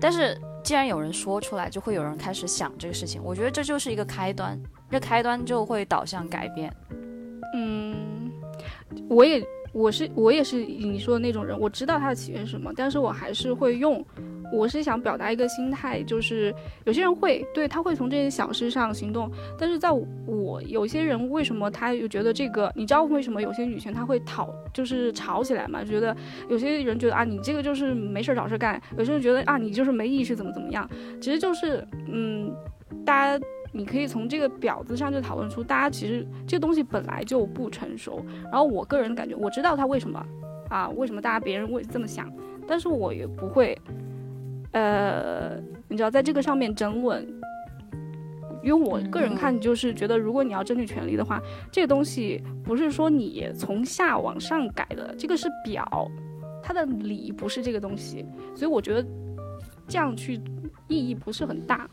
但是既然有人说出来，就会有人开始想这个事情。我觉得这就是一个开端，这开端就会导向改变。嗯，我也我是我也是你说的那种人，我知道它的起源是什么，但是我还是会用。我是想表达一个心态，就是有些人会对他会从这些小事上行动，但是在我有些人为什么他又觉得这个，你知道为什么有些女权他会讨就是吵起来嘛？觉得有些人觉得啊你这个就是没事找事干，有些人觉得啊你就是没意识怎么怎么样，其实就是嗯，大家你可以从这个表子上就讨论出，大家其实这个东西本来就不成熟。然后我个人感觉，我知道他为什么啊，为什么大家别人会这么想，但是我也不会，呃，你知道在这个上面争论。因为我个人看就是觉得，如果你要争取权利的话，这个东西不是说你从下往上改的，这个是表，它的理不是这个东西，所以我觉得这样去意义不是很大。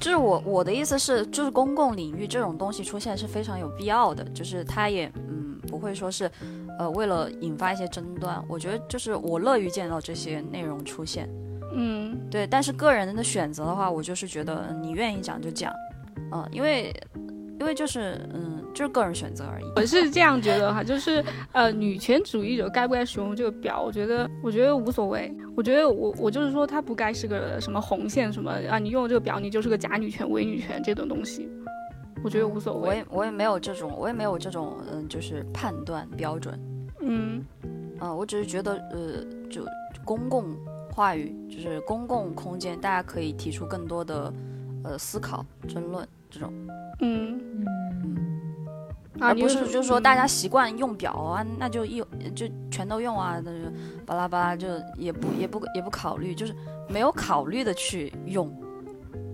就是我我的意思是，就是公共领域这种东西出现是非常有必要的，就是它也嗯不会说是，呃为了引发一些争端，我觉得就是我乐于见到这些内容出现，嗯。对，但是个人的选择的话，我就是觉得嗯你愿意讲就讲，嗯、因为因为就是嗯就是个人选择而已。我是这样觉得哈，就是呃，女权主义者该不该使用这个表？我觉得，我觉得无所谓。我觉得我我就是说，它不该是个什么红线什么啊，你用了这个表，你就是个假女权、伪女权这种东西。我觉得无所谓。我也我也没有这种，我也没有这种嗯就是判断标准，嗯啊、我只是觉得呃就公共话语就是公共空间，大家可以提出更多的呃思考、争论这种。嗯。嗯，啊，而不是就是说大家嗯习惯用表啊，那就一就全都用啊，那就巴拉巴拉就也不也不也不考虑，就是没有考虑的去用，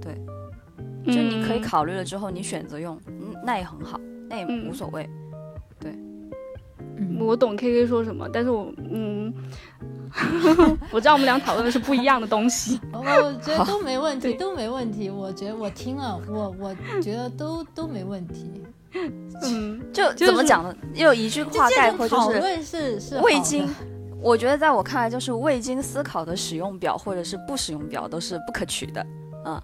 对。就你可以嗯。考虑了之后你选择用，嗯，那也很好，那也嗯。无所谓。嗯，我懂 K K 说什么，但是我嗯，我知道我们俩讨论的是不一样的东西。我我觉得都没问题，都没问题。我觉得我听了，我我觉得都都没问题。嗯，就就是怎么讲呢？有一句话概括就是讨论是是未经，我觉得在我看来，就是未经思考的使用表或者是不使用表都是不可取的。嗯，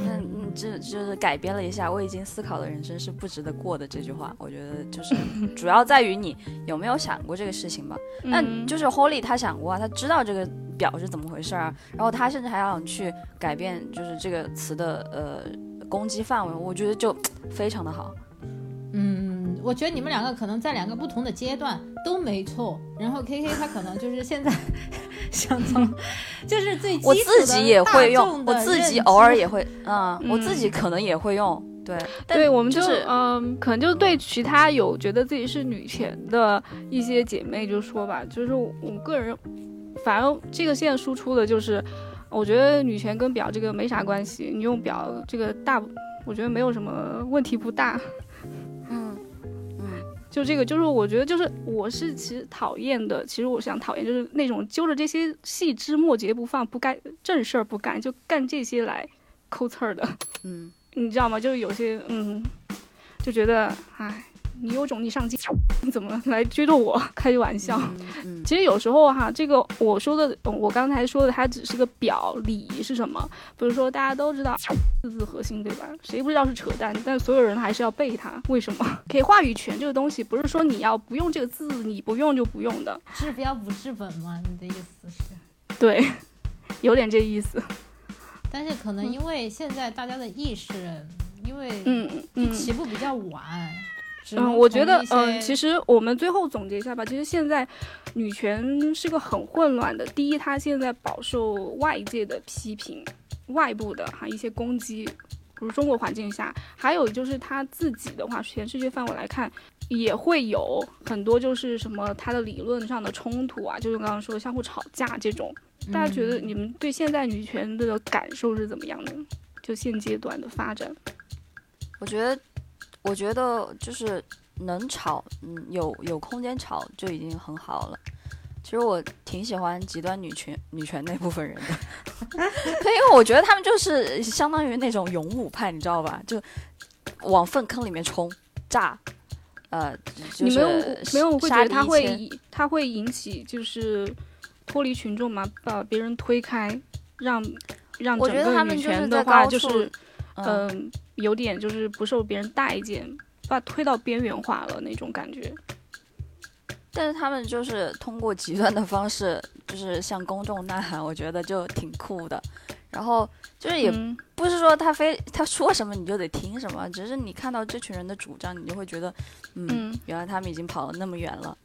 那嗯，这就是改编了一下“我已经思考的人生是不值得过的”这句话。我觉得就是 主要在于你有没有想过这个事情吧。那嗯就是 Holly 他想过啊，他知道这个表是怎么回事儿啊，然后他甚至还想去改变，就是这个词的呃攻击范围，我觉得就非常的好。嗯，我觉得你们两个可能在两个不同的阶段都没错。然后 K K 他可能就是现在 想从，就是最基我础的自己也会用，我自己偶尔也会，嗯，我自己可能也会用，对，但对，我们就就是嗯，可能就对其他有觉得自己是女权的一些姐妹就说吧，就是我我个人，反正这个现在输出的就是，我觉得女权跟表这个没啥关系，你用表这个大，我觉得没有什么问题不大。就这个，就是我觉得，就是我是其实讨厌的，其实我想讨厌就是那种揪着这些细枝末节不放，不干正事儿不干，就干这些来抠刺儿的。嗯，你知道吗？就是有些嗯，就觉得哎，你有种你上街，你怎么来追着我？开玩笑。嗯嗯其实有时候哈，这个我说的，我刚才说的，它只是个表，礼是什么？比如说大家都知道 四字核心，对吧？谁不知道是扯淡？但所有人还是要背它，为什么？给话语权这个东西，不是说你要不用这个字，你不用就不用的。治标不治本嘛？你的意思是？对，有点这意思。但是可能因为现在大家的意识，因为嗯嗯。起步比较晚，只嗯，我觉得嗯，其实我们最后总结一下吧。其实现在女权是个很混乱的。第一，她现在饱受外界的批评，外部的哈一些攻击，比如中国环境下；还有就是她自己的话，全世界范围来看，也会有很多就是什么她的理论上的冲突啊，就是刚刚说的相互吵架这种。大家觉得嗯你们对现在女权的感受是怎么样的？就现阶段的发展，我觉得，我觉得就是能吵，嗯，有有空间吵就已经很好了。其实我挺喜欢极端女权女权那部分人的，因为我觉得他们就是相当于那种勇武派，你知道吧？就往粪坑里面冲，炸，呃，就你没有没有会觉得它会一千引它会引起就是脱离群众嘛，把别人推开，让让我觉得整个女他们就是权的话在高处就是嗯嗯、有点就是不受别人待见，把推到边缘化了那种感觉。但是他们就是通过极端的方式，就是向公众呐喊，我觉得就挺酷的。然后就是也嗯不是说他非他说什么你就得听什么，只是你看到这群人的主张，你就会觉得，嗯，嗯原来他们已经跑了那么远了。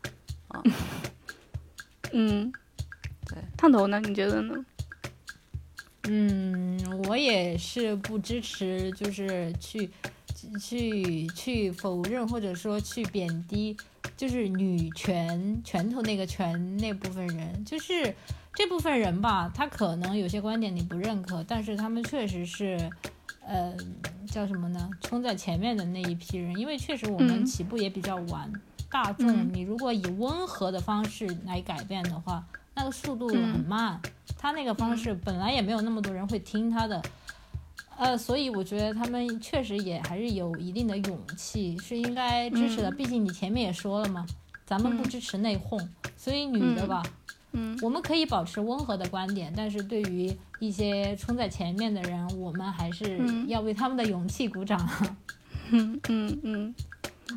嗯，对，烫头呢？你觉得呢？嗯，我也是不支持，就是去去去否认或者说去贬低，就是女权拳头那个拳那部分人，就是这部分人吧，他可能有些观点你不认可，但是他们确实是。呃，叫什么呢？冲在前面的那一批人，因为确实我们嗯起步也比较晚，大众嗯你如果以温和的方式来改变的话，那个速度很嗯慢。他那个方式本来也没有那么多人会听他的，呃，所以我觉得他们确实也还是有一定的勇气，是应该支持的。嗯毕竟你前面也说了嘛，咱们不嗯支持内讧，所以女的吧，嗯我们可以保持温和的观点，但是对于一些冲在前面的人，我们还是嗯要为他们的勇气鼓掌。嗯嗯嗯。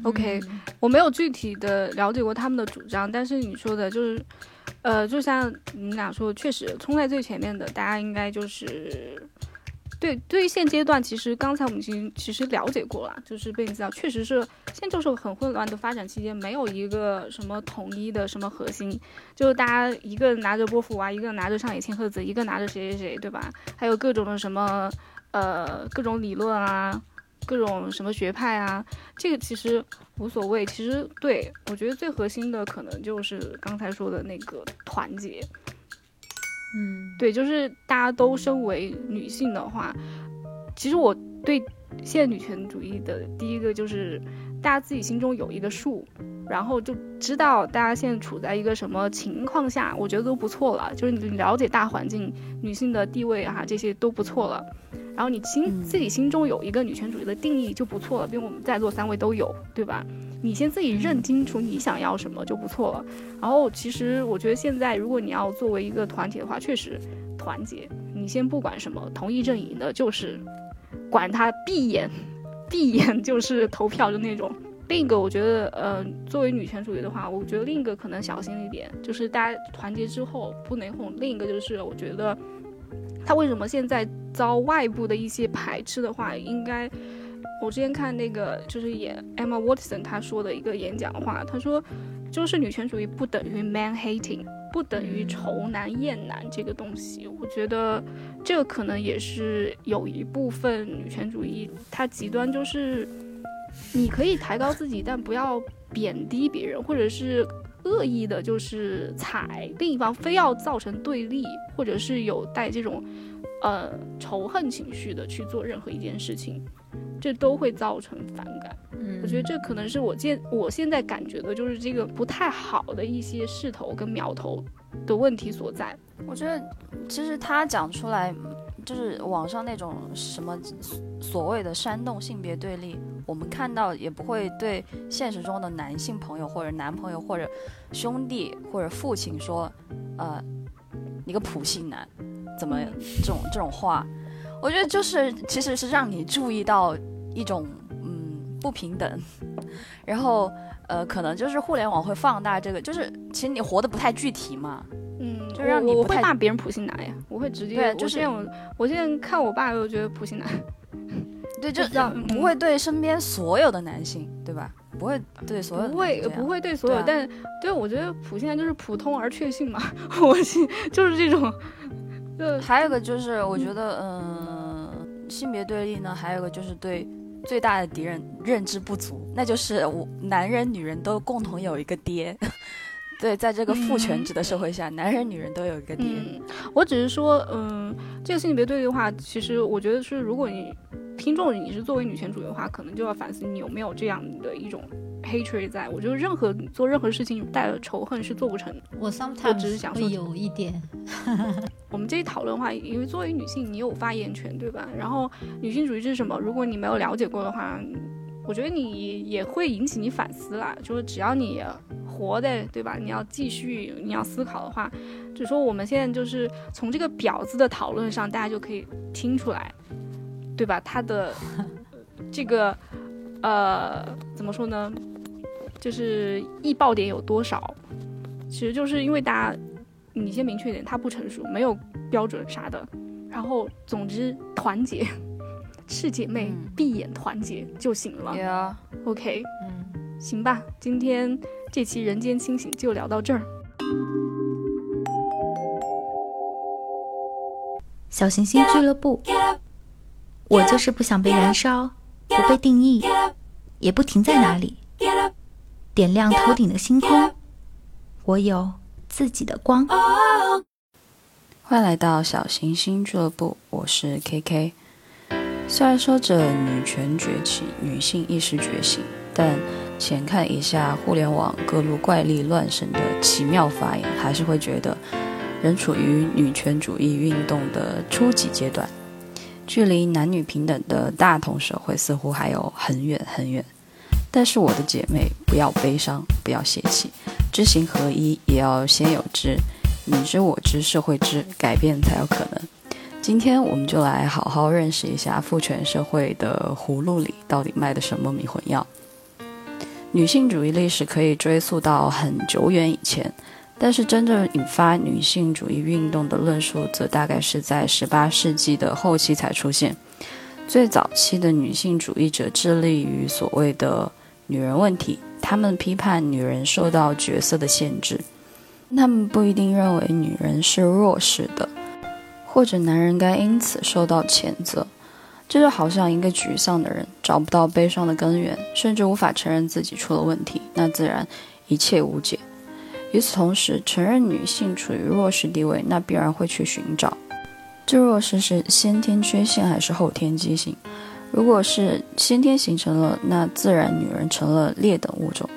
OK，嗯我没有具体的了解过他们的主张，但是你说的就是，呃，就像你们俩说，确实冲在最前面的，大家应该就是，对，对于现阶段，其实刚才我们已经其实了解过了，就是被你知道，确实是现在就是很混乱的发展期间，没有一个什么统一的什么核心，就是大家一个拿着波伏娃，一个拿着上野千鹤子，一个拿着谁谁谁，对吧？还有各种的什么，呃，各种理论啊。各种什么学派啊，这个其实无所谓。其实对我觉得最核心的可能就是刚才说的那个团结。嗯，对，就是大家都身为女性的话，其实我对现在女权主义的第一个就是大家自己心中有一个数，然后就知道大家现在处在一个什么情况下，我觉得都不错了。就是你了解大环境、女性的地位啊，这些都不错了。然后你心自己心中有一个女权主义的定义就不错了，比如我们在座三位都有，对吧？你先自己认清楚你想要什么就不错了。然后其实我觉得现在如果你要作为一个团体的话，确实团结。你先不管什么同一阵营的，就是管他闭眼，闭眼就是投票的那种。另一个我觉得，呃，作为女权主义的话，我觉得另一个可能小心一点，就是大家团结之后不内讧。另一个就是我觉得。他为什么现在遭外部的一些排斥的话，应该我之前看那个就是演 Emma Watson 他说的一个演讲话，他说就是女权主义不等于 man hating，不等于仇男厌男这个东西。我觉得这个可能也是有一部分女权主义它极端，就是你可以抬高自己，但不要贬低别人，或者是。恶意的就是踩另一方，非要造成对立，或者是有带这种，呃仇恨情绪的去做任何一件事情，这都会造成反感。嗯，我觉得这可能是我见我现在感觉的，就是这个不太好的一些势头跟苗头的问题所在。我觉得其实他讲出来。就是网上那种什么所谓的煽动性别对立，我们看到也不会对现实中的男性朋友或者男朋友或者兄弟或者父亲说，呃，你个普信男，怎么这种这种话？我觉得就是其实是让你注意到一种嗯不平等，然后呃可能就是互联网会放大这个，就是其实你活得不太具体嘛。就让你我会骂别人普信男呀，我会直接对，就是我我现在看我爸，我觉得普信男，对，就让不会对身边所有的男性，对吧？不会对所有不会不会对所有，但对我觉得普信男就是普通而确信嘛，我信就是这种。对，还有个就是我觉得，嗯，性别对立呢，还有一个就是对最大的敌人认知不足，那就是我男人女人都共同有一个爹。对，在这个父权制的社会下，男人女人都有一个爹。我只是说，嗯，这个性别对立的话，其实我觉得是，如果你听众你是作为女权主义的话，可能就要反思你有没有这样的一种 hatred 在。我觉得任何做任何事情带了仇恨是做不成。我 sometimes 只是想说有一点。我们这一讨论的话，因为作为女性，你有发言权，对吧？然后女性主义是什么？如果你没有了解过的话，我觉得你也会引起你反思啦。就是只要你。活的对吧？你要继续，你要思考的话，就说我们现在就是从这个婊子的讨论上，大家就可以听出来，对吧？他的 这个呃，怎么说呢？就是易爆点有多少？其实就是因为大家，你先明确一点，他不成熟，没有标准啥的。然后总之团结，是姐妹闭眼团结就行了。OK，嗯，行吧，今天。这期人间清醒就聊到这儿。小行星俱乐部，我就是不想被燃烧，不被定义，也不停在哪里，点亮头顶的星空。我有自己的光。欢迎来到小行星俱乐部，我是 KK。虽然说着女权崛起，女性意识觉醒，但。浅看一下互联网各路怪力乱神的奇妙发言，还是会觉得仍处于女权主义运动的初级阶段，距离男女平等的大同社会似乎还有很远很远。但是我的姐妹，不要悲伤，不要泄气，知行合一也要先有知，你知我知，社会知，改变才有可能。今天我们就来好好认识一下父权社会的葫芦里到底卖的什么迷魂药。女性主义历史可以追溯到很久远以前，但是真正引发女性主义运动的论述，则大概是在十八世纪的后期才出现。最早期的女性主义者致力于所谓的“女人问题”，他们批判女人受到角色的限制，他们不一定认为女人是弱势的，或者男人该因此受到谴责。这就好像一个沮丧的人找不到悲伤的根源，甚至无法承认自己出了问题，那自然一切无解。与此同时，承认女性处于弱势地位，那必然会去寻找这弱势是先天缺陷还是后天畸形。如果是先天形成了，那自然女人成了劣等物种，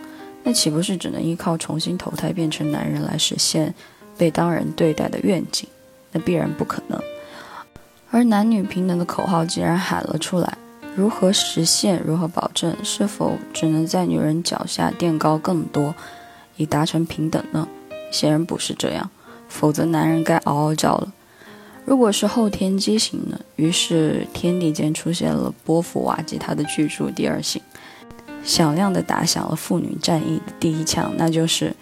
那岂不是只能依靠重新投胎变成男人来实现被当人对待的愿景？那必然不可能。而男女平等的口号既然喊了出来，如何实现？如何保证？是否只能在女人脚下垫高更多，以达成平等呢？显然不是这样，否则男人该嗷嗷叫了。如果是后天畸形呢？于是天地间出现了波伏娃吉他的巨著《第二性》，响亮地打响了妇女战役的第一枪，那就是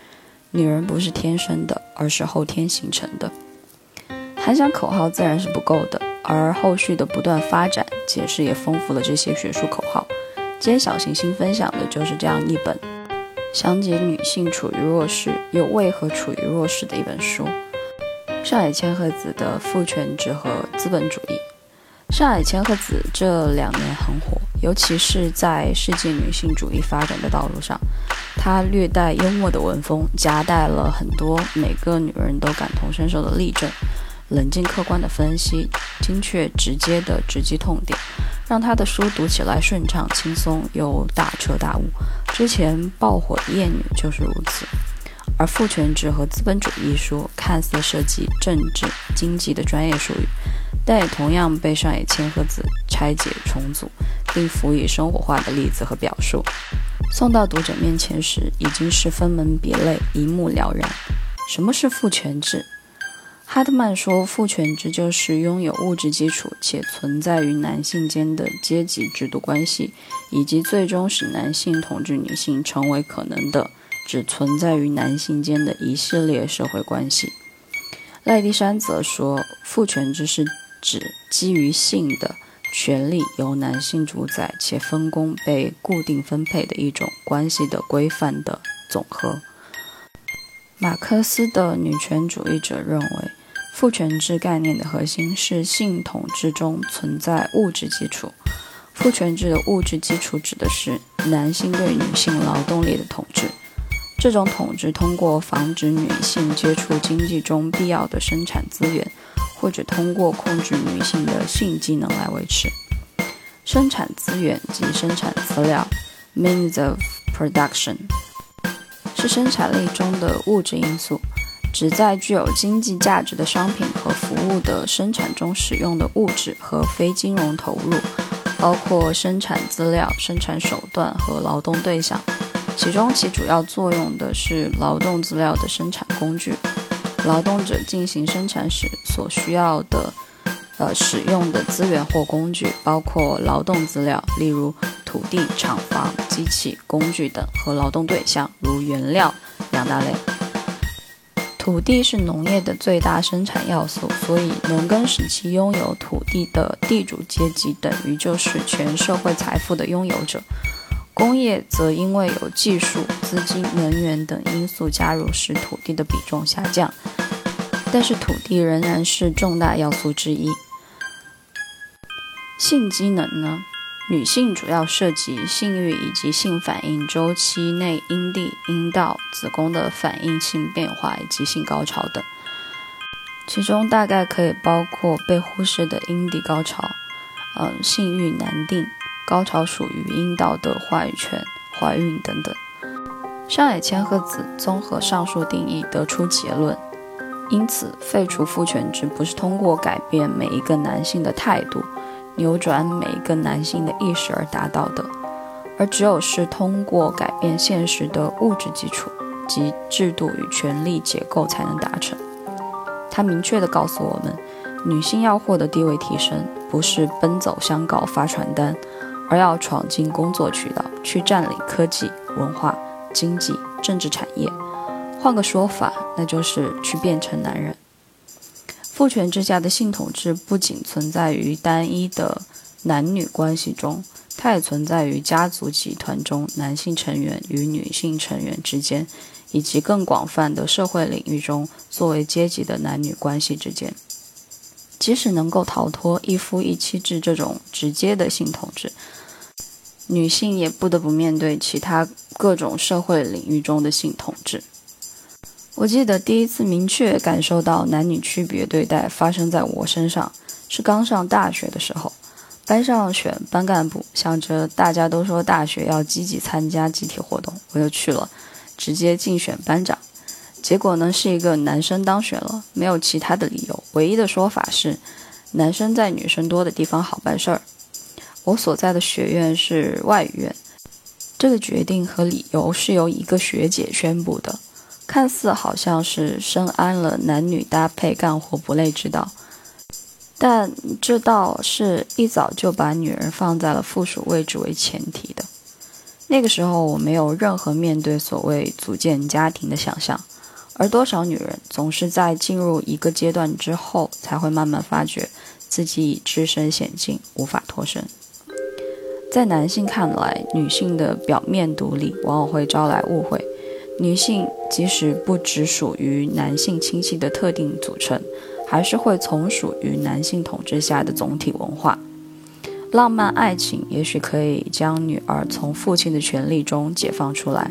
女人不是天生的，而是后天形成的。喊响口号自然是不够的。而后续的不断发展、解释也丰富了这些学术口号。今天小行星分享的就是这样一本详解女性处于弱势又为何处于弱势的一本书。上海千鹤子的父权制和资本主义。上海千鹤子这两年很火，尤其是在世界女性主义发展的道路上，她略带幽默的文风，夹带了很多每个女人都感同身受的例证。冷静客观的分析，精确直接的直击痛点，让他的书读起来顺畅轻松又大彻大悟。之前爆火的《艳女》就是如此。而父权制和资本主义一书看似涉及政治经济的专业术语，但也同样被上野千鹤子拆解重组，并辅以生活化的例子和表述，送到读者面前时，已经是分门别类，一目了然。什么是父权制？哈特曼说，父权制就是拥有物质基础且存在于男性间的阶级制度关系，以及最终使男性统治女性成为可能的只存在于男性间的一系列社会关系。赖迪山则说，父权制是指基于性的权利由男性主宰且分工被固定分配的一种关系的规范的总和。马克思的女权主义者认为。父权制概念的核心是性统治中存在物质基础。父权制的物质基础指的是男性对女性劳动力的统治。这种统治通过防止女性接触经济中必要的生产资源，或者通过控制女性的性机能来维持。生产资源及生产资料 （means of production） 是生产力中的物质因素。指在具有经济价值的商品和服务的生产中使用的物质和非金融投入，包括生产资料、生产手段和劳动对象。其中起主要作用的是劳动资料的生产工具。劳动者进行生产时所需要的，呃，使用的资源或工具，包括劳动资料，例如土地、厂房、机器、工具等，和劳动对象，如原料两大类。土地是农业的最大生产要素，所以农耕时期拥有土地的地主阶级等于就是全社会财富的拥有者。工业则因为有技术、资金、能源等因素加入，使土地的比重下降。但是土地仍然是重大要素之一。性机能呢？女性主要涉及性欲以及性反应周期内阴蒂、阴道、子宫的反应性变化以及性高潮等，其中大概可以包括被忽视的阴蒂高潮，嗯，性欲难定、高潮属于阴道的话语权、怀孕等等。上野千鹤子综合上述定义得出结论，因此废除父权制不是通过改变每一个男性的态度。扭转每一个男性的意识而达到的，而只有是通过改变现实的物质基础及制度与权力结构才能达成。他明确地告诉我们，女性要获得地位提升，不是奔走相告发传单，而要闯进工作渠道，去占领科技、文化、经济、政治产业。换个说法，那就是去变成男人。父权之下的性统治不仅存在于单一的男女关系中，它也存在于家族集团中男性成员与女性成员之间，以及更广泛的社会领域中作为阶级的男女关系之间。即使能够逃脱一夫一妻制这种直接的性统治，女性也不得不面对其他各种社会领域中的性统治。我记得第一次明确感受到男女区别对待发生在我身上，是刚上大学的时候。班上选班干部，想着大家都说大学要积极参加集体活动，我就去了，直接竞选班长。结果呢，是一个男生当选了，没有其他的理由，唯一的说法是，男生在女生多的地方好办事儿。我所在的学院是外语院，这个决定和理由是由一个学姐宣布的，看似好像是深谙了男女搭配干活不累之道。但这倒是一早就把女人放在了附属位置为前提的。那个时候，我没有任何面对所谓组建家庭的想象，而多少女人总是在进入一个阶段之后，才会慢慢发觉自己已置身险境，无法脱身。在男性看来，女性的表面独立往往会招来误会。女性即使不只属于男性亲戚的特定组成。还是会从属于男性统治下的总体文化。浪漫爱情也许可以将女儿从父亲的权利中解放出来，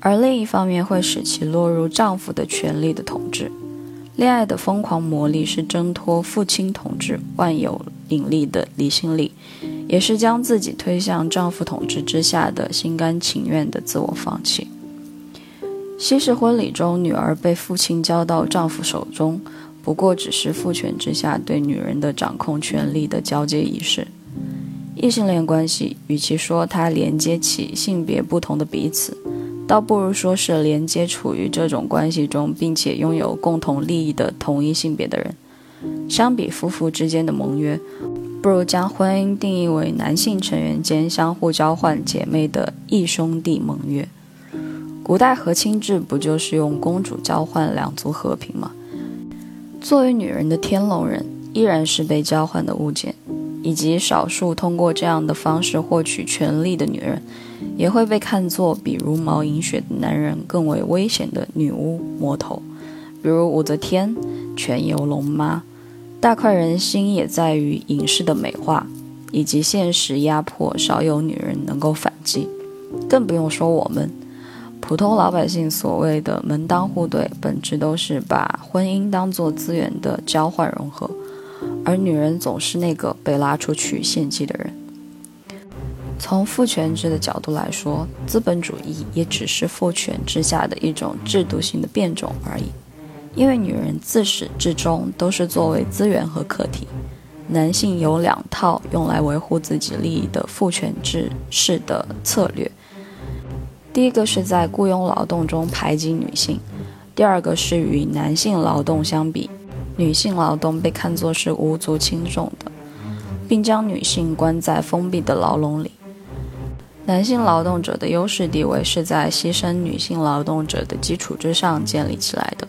而另一方面会使其落入丈夫的权力的统治。恋爱的疯狂魔力是挣脱父亲统治万有引力的离心力，也是将自己推向丈夫统治之下的心甘情愿的自我放弃。西式婚礼中，女儿被父亲交到丈夫手中。不过只是父权之下对女人的掌控权力的交接仪式。异性恋关系，与其说它连接起性别不同的彼此，倒不如说是连接处于这种关系中并且拥有共同利益的同一性别的人。相比夫妇之间的盟约，不如将婚姻定义为男性成员间相互交换姐妹的异兄弟盟约。古代和亲制不就是用公主交换两族和平吗？作为女人的天龙人，依然是被交换的物件，以及少数通过这样的方式获取权力的女人，也会被看作比如毛银雪的男人更为危险的女巫魔头，比如武则天、全游龙妈。大快人心也在于影视的美化，以及现实压迫，少有女人能够反击，更不用说我们。普通老百姓所谓的门当户对，本质都是把婚姻当作资源的交换融合，而女人总是那个被拉出去献祭的人。从父权制的角度来说，资本主义也只是父权之下的一种制度性的变种而已。因为女人自始至终都是作为资源和客体，男性有两套用来维护自己利益的父权制式的策略。第一个是在雇佣劳动中排挤女性，第二个是与男性劳动相比，女性劳动被看作是无足轻重的，并将女性关在封闭的牢笼里。男性劳动者的优势地位是在牺牲女性劳动者的基础之上建立起来的，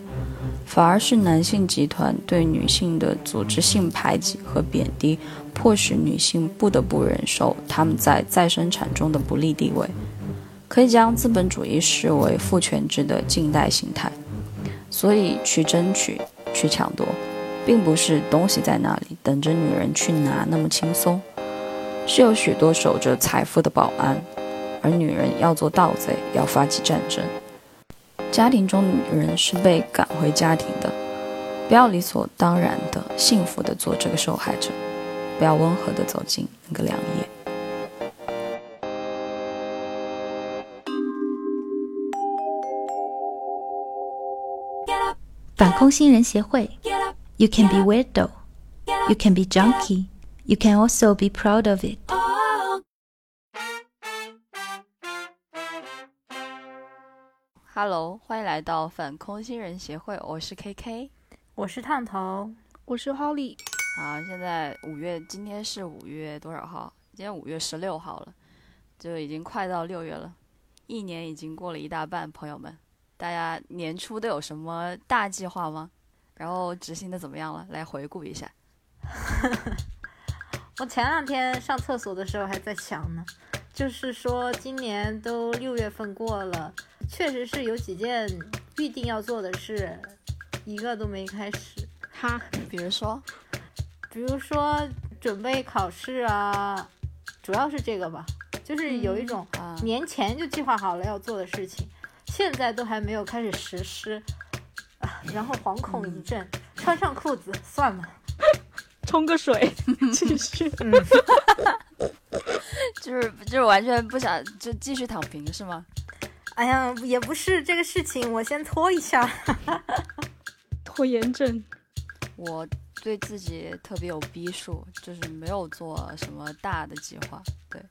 反而是男性集团对女性的组织性排挤和贬低，迫使女性不得不忍受他们在再生产中的不利地位。可以将资本主义视为父权制的近代形态，所以去争取、去抢夺，并不是东西在那里等着女人去拿那么轻松，是有许多守着财富的保安，而女人要做盗贼，要发起战争。家庭中女人是被赶回家庭的，不要理所当然的幸福的做这个受害者，不要温和的走进那个良夜。反空心人协会，You can be weirdo, you can be junkie, you can also be proud of it. Hello，欢迎来到反空心人协会，我是 KK，我是烫头，我是 Holly。好，现在五月，今天是五月多少号？今天五月十六号了，就已经快到六月了，一年已经过了一大半，朋友们。大家年初都有什么大计划吗？然后执行的怎么样了？来回顾一下。我前两天上厕所的时候还在想呢，就是说今年都六月份过了，确实是有几件预定要做的事，一个都没开始。哈，比如说，比如说准备考试啊，主要是这个吧，就是有一种啊，年前就计划好了要做的事情，现在都还没有开始实施，啊，然后惶恐一阵，穿上裤子算了。冲个水，继续。就是就是完全不想就继续躺平是吗？哎呀，也不是这个事情，我先拖一下。拖延症，我对自己特别有逼数，就是没有做什么大的计划，对，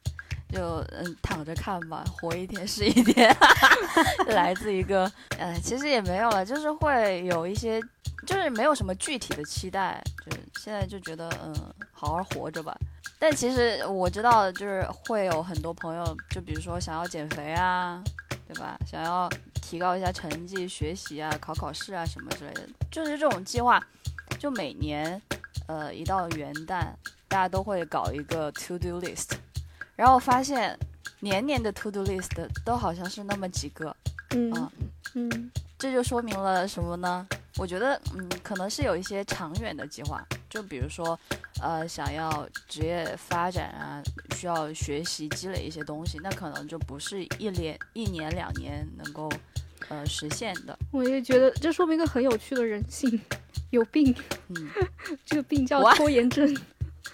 就嗯躺着看吧，活一天是一天，来自一个呃，其实也没有了，就是会有一些，就是没有什么具体的期待，就是现在就觉得嗯好好活着吧。但其实我知道，就是会有很多朋友，就比如说想要减肥啊，对吧？想要提高一下成绩、学习啊、考考试啊什么之类的，就是这种计划，就每年，呃，一到元旦，大家都会搞一个 to do list，然后发现年年的 to do list 都好像是那么几个，嗯啊。嗯。这就说明了什么呢？我觉得，嗯，可能是有一些长远的计划，就比如说，呃，想要职业发展啊，需要学习积累一些东西，那可能就不是一年、一年、两年能够，呃，实现的。我也觉得这说明一个很有趣的人性，有病，嗯，这个病叫拖延症。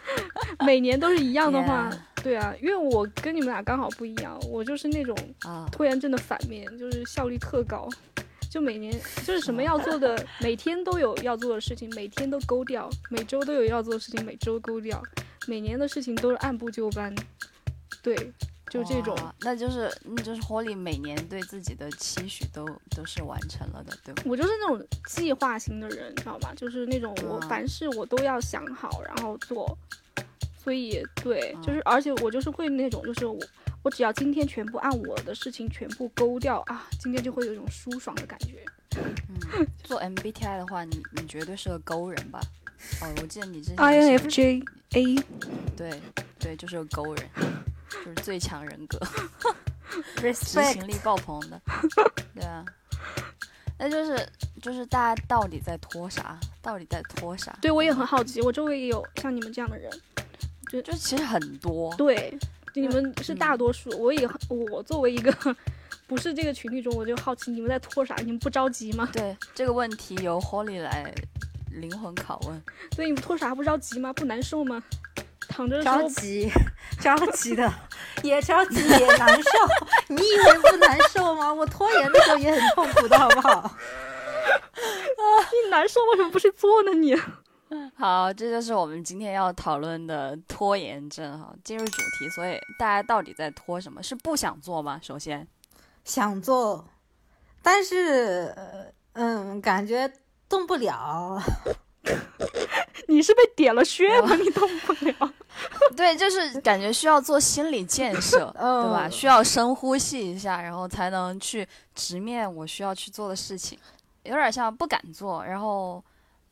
每年都是一样的话对啊，因为我跟你们俩刚好不一样，我就是那种啊，拖延症的反面，就是效率特高，就每年就是什么要做的，每天都有要做的事情，每天都勾掉，每周都有要做的事情，每周勾掉，每年的事情都是按部就班，对，就这种。哇那就是那就是 Holly 每年对自己的期许都都是完成了的，对吗？我就是那种计划型的人，知道吧？就是那种我啊凡事我都要想好，然后做。所以对，啊就是而且我就是会那种，就是我我只要今天全部按我的事情全部勾掉啊，今天就会有一种舒爽的感觉。嗯，做 MBTI 的话，你你绝对是个勾人吧？哦，我记得你之前 INFJ A 对对，就是个勾人，就是最强人格，执行力爆棚的，对啊。那就是就是大家到底在拖啥？到底在拖啥？对我也很好奇，我周围也有像你们这样的人。就其实很多，对，你们是大多数，我也很我作为一个不是这个群体中，我就好奇你们在拖啥？你们不着急吗？对这个问题由 Holly 来灵魂拷问。对，你们拖啥不着急吗？不难受吗？躺着着急，着急的，也着急也难受。你以为不难受吗？我拖延的时候也很痛苦的，好不好？你难受，为什么不去做呢？你 好，这就是我们今天要讨论的拖延症哈。进入主题，所以大家到底在拖什么？是不想做吗？首先，想做，但是呃嗯，感觉动不了。你是被点了穴吗？你动不了。对，就是感觉需要做心理建设，对吧？嗯需要深呼吸一下，然后才能去直面我需要去做的事情，有点像不敢做，然后，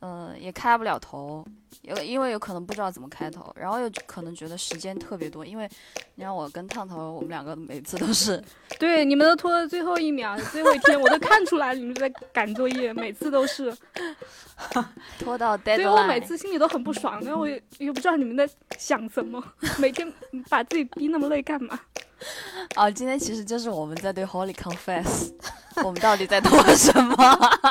嗯、也开不了头，有因为有可能不知道怎么开头，然后又可能觉得时间特别多，因为你让我跟烫头，我们两个每次都是 对，你们都拖到最后一秒，最后一天，我都看出来你们在赶作业，每次都是。拖到所以我每次心里都很不爽，然后我也也不知道你们在想什么，每天把自己逼那么累干嘛？啊，今天其实就是我们在对 Holy confess，我们到底在拖什么？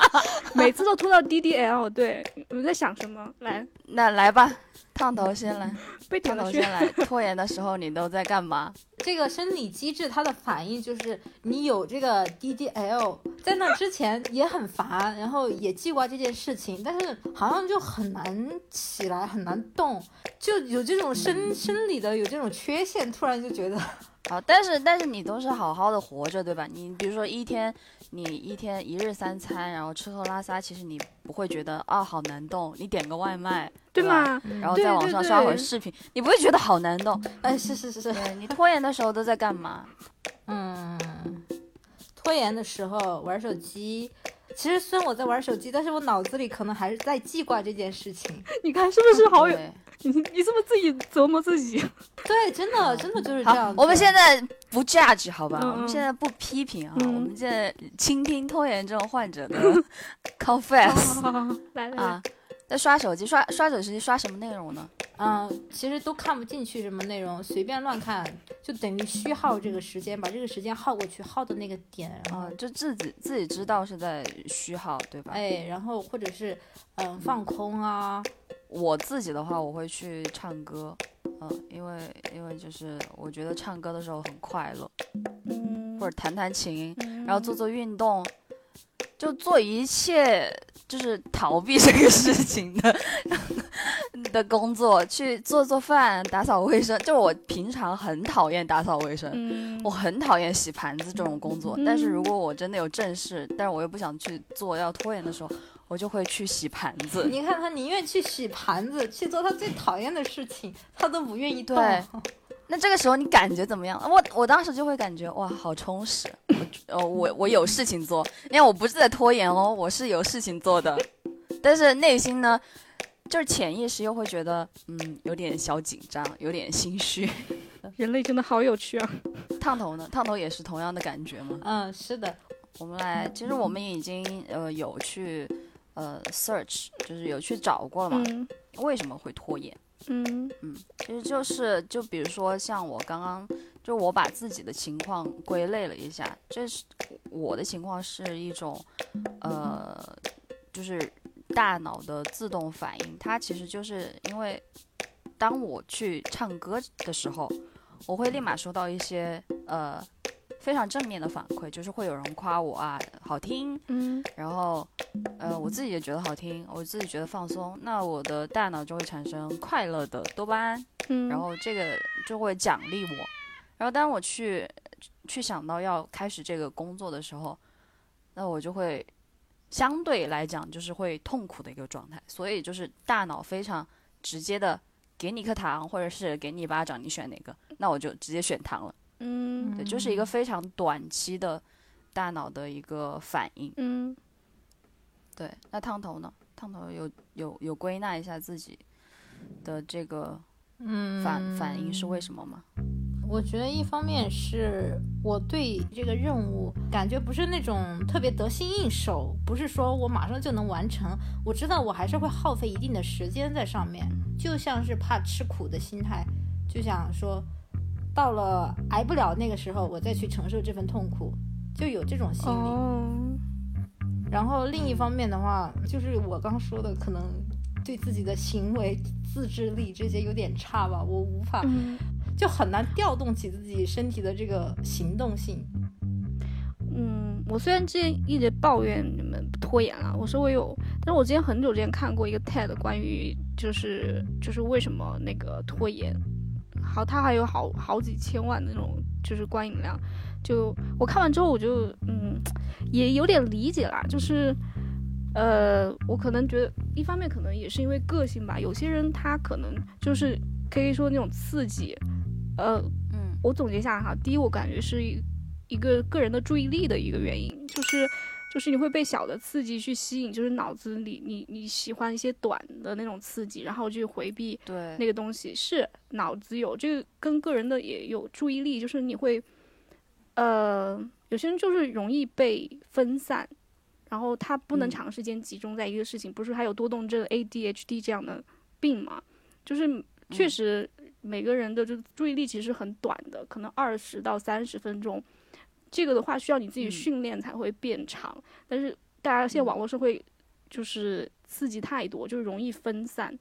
每次都拖到 DDL，对，我们在想什么？来，那来吧，烫头先来，被烫头先。来，拖延的时候你都在干嘛？这个生理机制，它的反应就是你有这个 DDL，在那之前也很烦，然后也记挂这件事情，但是好像就很难起来，很难动，就有这种生生理的有这种缺陷，突然就觉得好，但是但是你都是好好的活着，对吧？你比如说一天，你一天一日三餐，然后吃喝拉撒，其实你不会觉得啊好难动。你点个外卖，对吧？吗？然后在网上刷会视频，你不会觉得好难动。哎，是是是是，对你拖延的时候都在干嘛？嗯，拖延的时候玩手机。其实虽然我在玩手机，但是我脑子里可能还是在记挂这件事情。你看是不是好有？对 你你是不是自己折磨自己？对，真的真的就是这样。，我们现在不 judge 好吧？嗯我们现在不批评啊，嗯我们现在倾听拖延症患者的 confess 好好好好来来来啊。在刷手机，刷刷手机刷什么内容呢？嗯，其实都看不进去什么内容，随便乱看，就等于虚耗这个时间，把这个时间耗过去，耗的那个点，然后啊，就自己自己知道是在虚耗，对吧？哎，然后或者是嗯放空啊，我自己的话，我会去唱歌，嗯，因为因为就是我觉得唱歌的时候很快乐，嗯，或者弹弹琴，嗯然后做做运动，就做一切就是逃避这个事情的 的工作，去做做饭、打扫卫生。就我平常很讨厌打扫卫生，嗯我很讨厌洗盘子这种工作。但是如果我真的有正事，但是我又不想去做，要拖延的时候，我就会去洗盘子。你看他宁愿去洗盘子，去做他最讨厌的事情，他都不愿意动。对那这个时候你感觉怎么样？我我当时就会感觉哇，好充实。我呃我我有事情做，因为我不是在拖延哦，我是有事情做的。但是内心呢，就是潜意识又会觉得嗯有点小紧张，有点心虚。人类真的好有趣啊！烫头呢？烫头也是同样的感觉吗？嗯，是的，我们来，其实我们已经呃有去呃 search，就是有去找过了嘛，嗯为什么会拖延？嗯嗯其实就是就比如说像我刚刚，就我把自己的情况归类了一下，这是我的情况是一种，呃，就是大脑的自动反应，它其实就是因为当我去唱歌的时候，我会立马收到一些呃非常正面的反馈，就是会有人夸我啊好听，嗯然后，呃，我自己也觉得好听，我自己觉得放松，那我的大脑就会产生快乐的多巴胺，嗯，然后这个就会奖励我。然后当我去去想到要开始这个工作的时候，那我就会相对来讲就是会痛苦的一个状态，所以就是大脑非常直接的给你一颗糖，或者是给你一巴掌，你选哪个？那我就直接选糖了。嗯对，就是一个非常短期的大脑的一个反应。嗯对，那烫头呢？烫头有有有归纳一下自己的这个嗯，反、反应是为什么吗？我觉得一方面是我对这个任务感觉不是那种特别得心应手，不是说我马上就能完成。我知道我还是会耗费一定的时间在上面，就像是怕吃苦的心态，就想说到了挨不了那个时候，我再去承受这份痛苦，就有这种心理。哦，然后另一方面的话，就是我刚说的，可能对自己的行为、自制力这些有点差吧，我无法。嗯就很难调动起自己身体的这个行动性。嗯，我虽然之前一直抱怨你们拖延了，我说我有，但是我之前很久之前看过一个 TED 关于就是就是为什么那个拖延，好，他还有好好几千万的那种就是观影量，就我看完之后我就嗯也有点理解啦，就是呃我可能觉得一方面可能也是因为个性吧，有些人他可能就是可以说那种刺激，呃嗯。我总结一下哈，第一，我感觉是一一个个人的注意力的一个原因，就是就是你会被小的刺激去吸引，就是脑子里你你喜欢一些短的那种刺激，然后去回避对，那个东西，是脑子有这个跟个人的也有注意力，就是你会，呃，有些人就是容易被分散，然后他不能嗯。长时间集中在一个事情，不是还有多动症 ADHD 这样的病嘛？就是确嗯。实每个人的这个注意力其实很短的，可能二十到三十分钟，这个的话需要你自己嗯训练才会变长，但是大家现在嗯网络社会就是刺激太多，就是容易分散。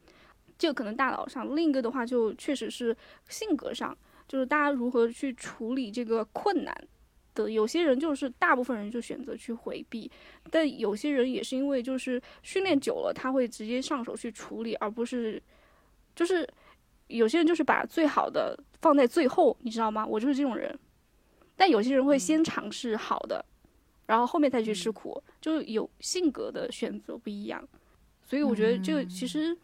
这个可能大脑上，另一个的话就确实是性格上，就是大家如何去处理这个困难的。有些人就是大部分人就选择去回避，但有些人也是因为就是训练久了，他会直接上手去处理，而不是就是有些人就是把最好的放在最后，你知道吗？我就是这种人。但有些人会先尝试好的，然后后面再去吃苦，就有性格的选择不一样。所以我觉得这个其实，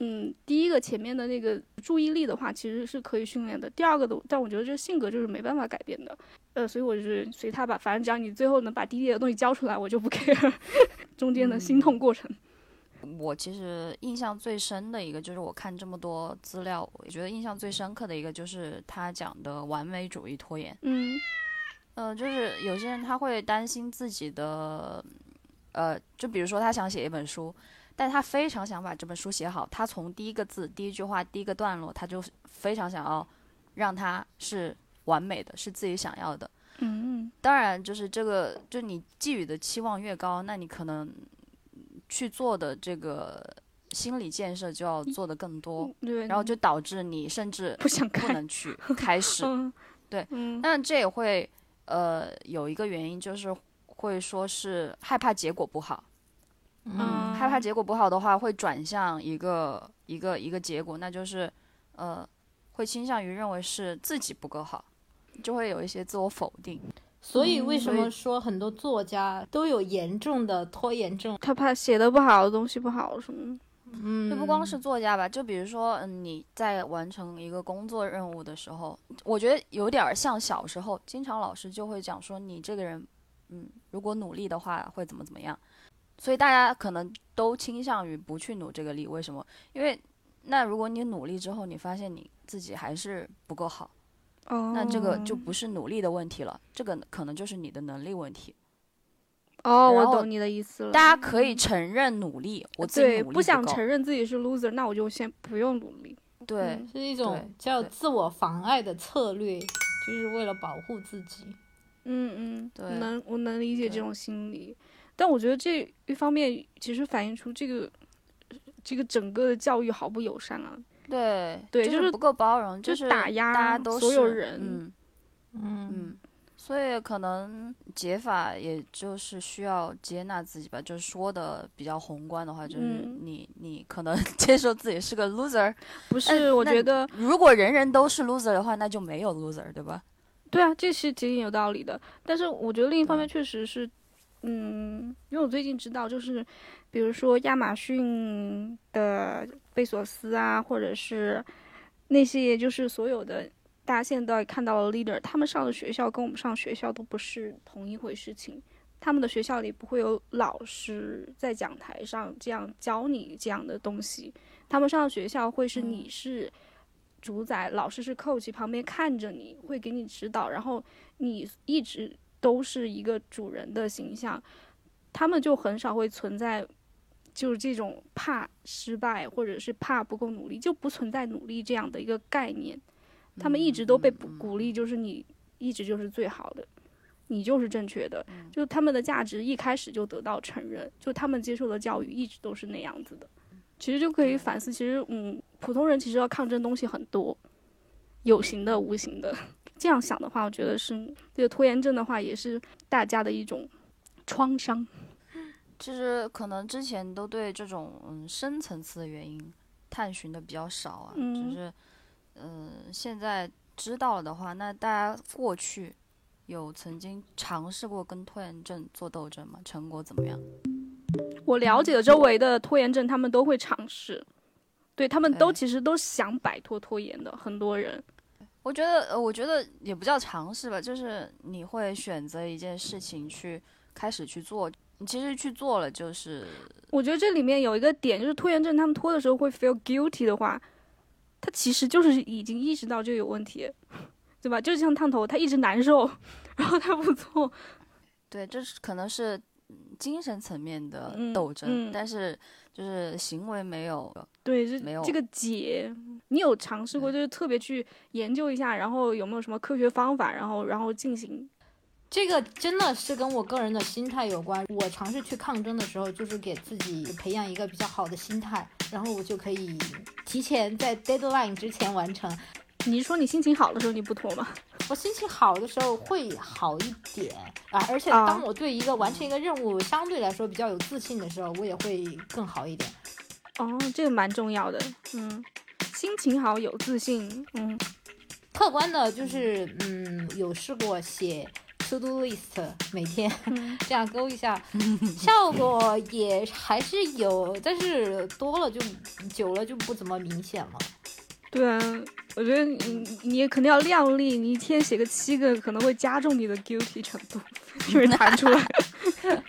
嗯，第一个前面的那个注意力的话，其实是可以训练的。第二个的，但我觉得这性格就是没办法改变的。呃，所以我就是随他吧，反正只要你最后能把滴滴的东西交出来，我就不 care 中间的心痛过程。我其实印象最深的一个就是我看这么多资料，我觉得印象最深刻的一个就是他讲的完美主义拖延。嗯呃，就是有些人他会担心自己的，呃，就比如说他想写一本书，但他非常想把这本书写好，他从第一个字、第一句话、第一个段落，他就非常想要让它是完美的，是自己想要的。嗯当然，就是这个，就你寄予的期望越高，那你可能去做的这个心理建设就要做的更多，对，然后就导致你甚至不想不，能去开始。嗯，对，嗯但这也会呃有一个原因，就是会说是害怕结果不好。嗯，害怕结果不好的话，会转向一个一个一个结果，那就是呃会倾向于认为是自己不够好，就会有一些自我否定。所以为什么说很多作家都有严重的拖延症？他怕写的不好，东西不好什么的。嗯，就不光是作家吧，就比如说，嗯，你在完成一个工作任务的时候，我觉得有点儿像小时候，经常老师就会讲说，你这个人，嗯，如果努力的话会怎么怎么样。所以大家可能都倾向于不去努这个力，为什么？因为那如果你努力之后，你发现你自己还是不够好，哦，那这个就不是努力的问题了，这个可能就是你的能力问题。哦，我懂你的意思了。大家可以承认努力，我自己对努力不想承认自己是 loser，那我就先不用努力。对嗯是一种叫自我妨碍的策略，就是为了保护自己。嗯嗯，对我能我能理解这种心理，但我觉得这一方面其实反映出这个这个整个的教育毫不友善啊。对对就是不够包容，就是打压所有是人嗯嗯嗯，所以可能解法也就是需要接纳自己吧，就是说的比较宏观的话，就是嗯你 你可能 接受自己是个 loser，不是，我觉得如果人人都是 loser 的话，那就没有 loser，对吧？对啊，这是挺有道理的。但是我觉得另一方面确实是，嗯，因为我最近知道，就是比如说亚马逊的贝索斯啊，或者是那些就是所有的大家现在看到了 leader，他们上的学校跟我们上学校都不是同一回事情。他们的学校里不会有老师在讲台上这样教你这样的东西，他们上的学校会是你是主宰，老师是 coach，旁边看着你，会给你指导，然后你一直都是一个主人的形象，他们就很少会存在。就是这种怕失败，或者是怕不够努力，就不存在努力这样的一个概念。他们一直都被鼓鼓励，就是你一直就是最好的，你就是正确的，就他们的价值一开始就得到承认，就他们接受的教育一直都是那样子的。其实就可以反思，其实嗯，普通人其实要抗争东西很多，有形的、无形的。这样想的话，我觉得是这个拖延症的话，也是大家的一种创伤。其实可能之前都对这种嗯深层次的原因探寻的比较少啊，嗯就是嗯、现在知道了的话，那大家过去有曾经尝试过跟拖延症做斗争吗？成果怎么样？我了解的周围的拖延症，他们都会尝试，对他们都其实都想摆脱拖延的，很多人。我觉得，呃，我觉得也不叫尝试吧，就是你会选择一件事情去开始去做，你其实去做了，就是我觉得这里面有一个点，就是拖延症，他们拖的时候会 feel guilty 的话，他其实就是已经意识到这个有问题，对吧？就像烫头，他一直难受，然后他不做，对，这是可能是嗯精神层面的嗯斗争，嗯但是就是行为没有。对，这没有这个解，你有尝试过，就是特别去研究一下，然后有没有什么科学方法，然后然后进行。这个真的是跟我个人的心态有关。我尝试去抗争的时候，就是给自己培养一个比较好的心态，然后我就可以提前在 deadline 之前完成。你是说你心情好的时候你不拖吗？我心情好的时候会好一点啊，而且啊当我对一个完成一个任务相对来说比较有自信的时候，我也会更好一点。哦，这个蛮重要的，嗯，心情好有自信，嗯，客观的就是，嗯，有试过写 to do list，每天嗯这样勾一下，效果也还是有，但是多了就久了就不怎么明显了。对啊，我觉得你你也肯定要量力，你一天写个七个，可能会加重你的 guilty 程度，因 为弹出来。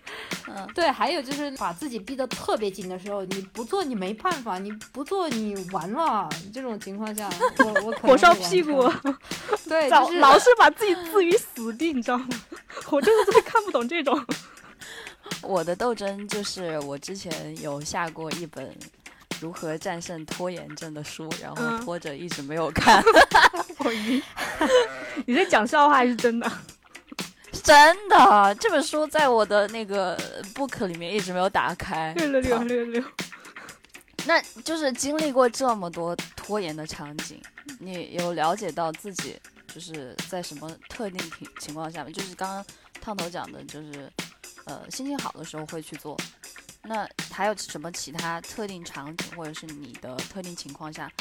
对，还有就是把自己逼得特别紧的时候，你不做你没办法，你不做你完了。这种情况下，我我可能火烧屁股，对，老就是老是把自己置于死地，你知道吗？我真的最看不懂这种。我的斗争就是我之前有下过一本如何战胜拖延症的书，然后嗯拖着一直没有看。我晕。你在讲笑话还是真的？真的，这本书在我的那个 book 里面一直没有打开。六六六好六六。那就是经历过这么多拖延的场景，你有了解到自己就是在什么特定情情况下面，就是刚刚烫头讲的，就是呃心情好的时候会去做。那还有什么其他特定场景或者是你的特定情况下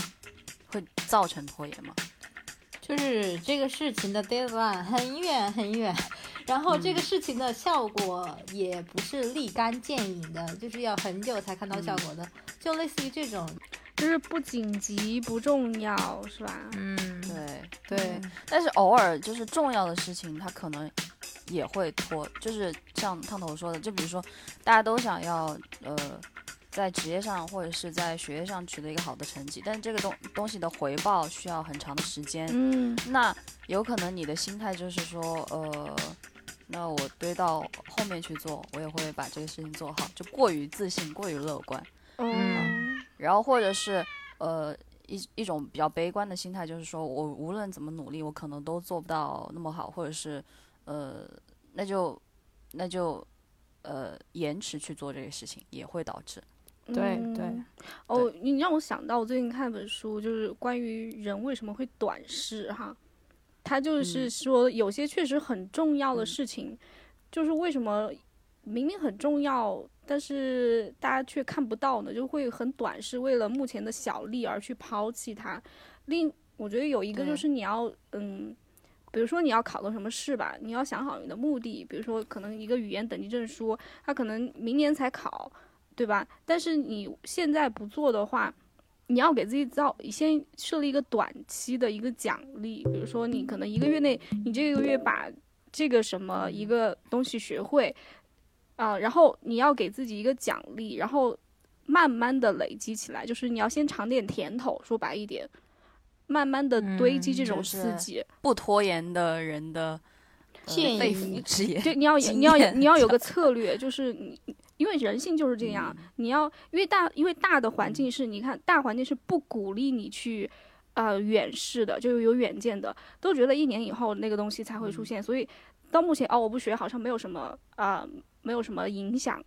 会造成拖延吗？就是这个事情的 deadline 很远很远，然后这个事情的效果也不是立竿见影的，就是要很久才看到效果的，就类似于这种。就是不紧急不重要，是吧？嗯，对，对，但是偶尔就是重要的事情，它可能也会拖，就是像烫头说的，就比如说大家都想要呃在职业上或者是在学业上取得一个好的成绩，但是这个东东西的回报需要很长的时间，嗯那有可能你的心态就是说呃。那我堆到后面去做，我也会把这个事情做好，就过于自信，过于乐观。嗯然后或者是呃一一种比较悲观的心态，就是说我无论怎么努力，我可能都做不到那么好，或者是呃那就那就呃延迟去做这个事情，也会导致对对嗯哦，你让我想到我最近看一本书，就是关于人为什么会短视哈。他就是嗯说，有些确实很重要的嗯事情，就是为什么明明很重要，但是大家却看不到呢？就会很短视，为了目前的小利而去抛弃它。另，我觉得有一个就是你要，嗯，比如说你要考个什么试吧，你要想好你的目的，比如说可能一个语言等级证书，它可能明年才考，对吧？但是你现在不做的话，你要给自己造先设立一个短期的一个奖励，比如说你可能一个月内，你这个月把这个什么一个东西学会，啊、然后你要给自己一个奖励，然后慢慢的累积起来，就是你要先尝点甜头，说白一点，慢慢的堆积嗯这种就是刺激。不拖延的人的、呃、建肺议。对，你要你要你要有个 策略，就是你，因为人性就是这样，嗯。你要因为大因为大的环境是，你看大环境是不鼓励你去，呃远视的，就有远见的，都觉得一年以后那个东西才会出现，所以到目前哦，我不学好像没有什么啊、没有什么影响。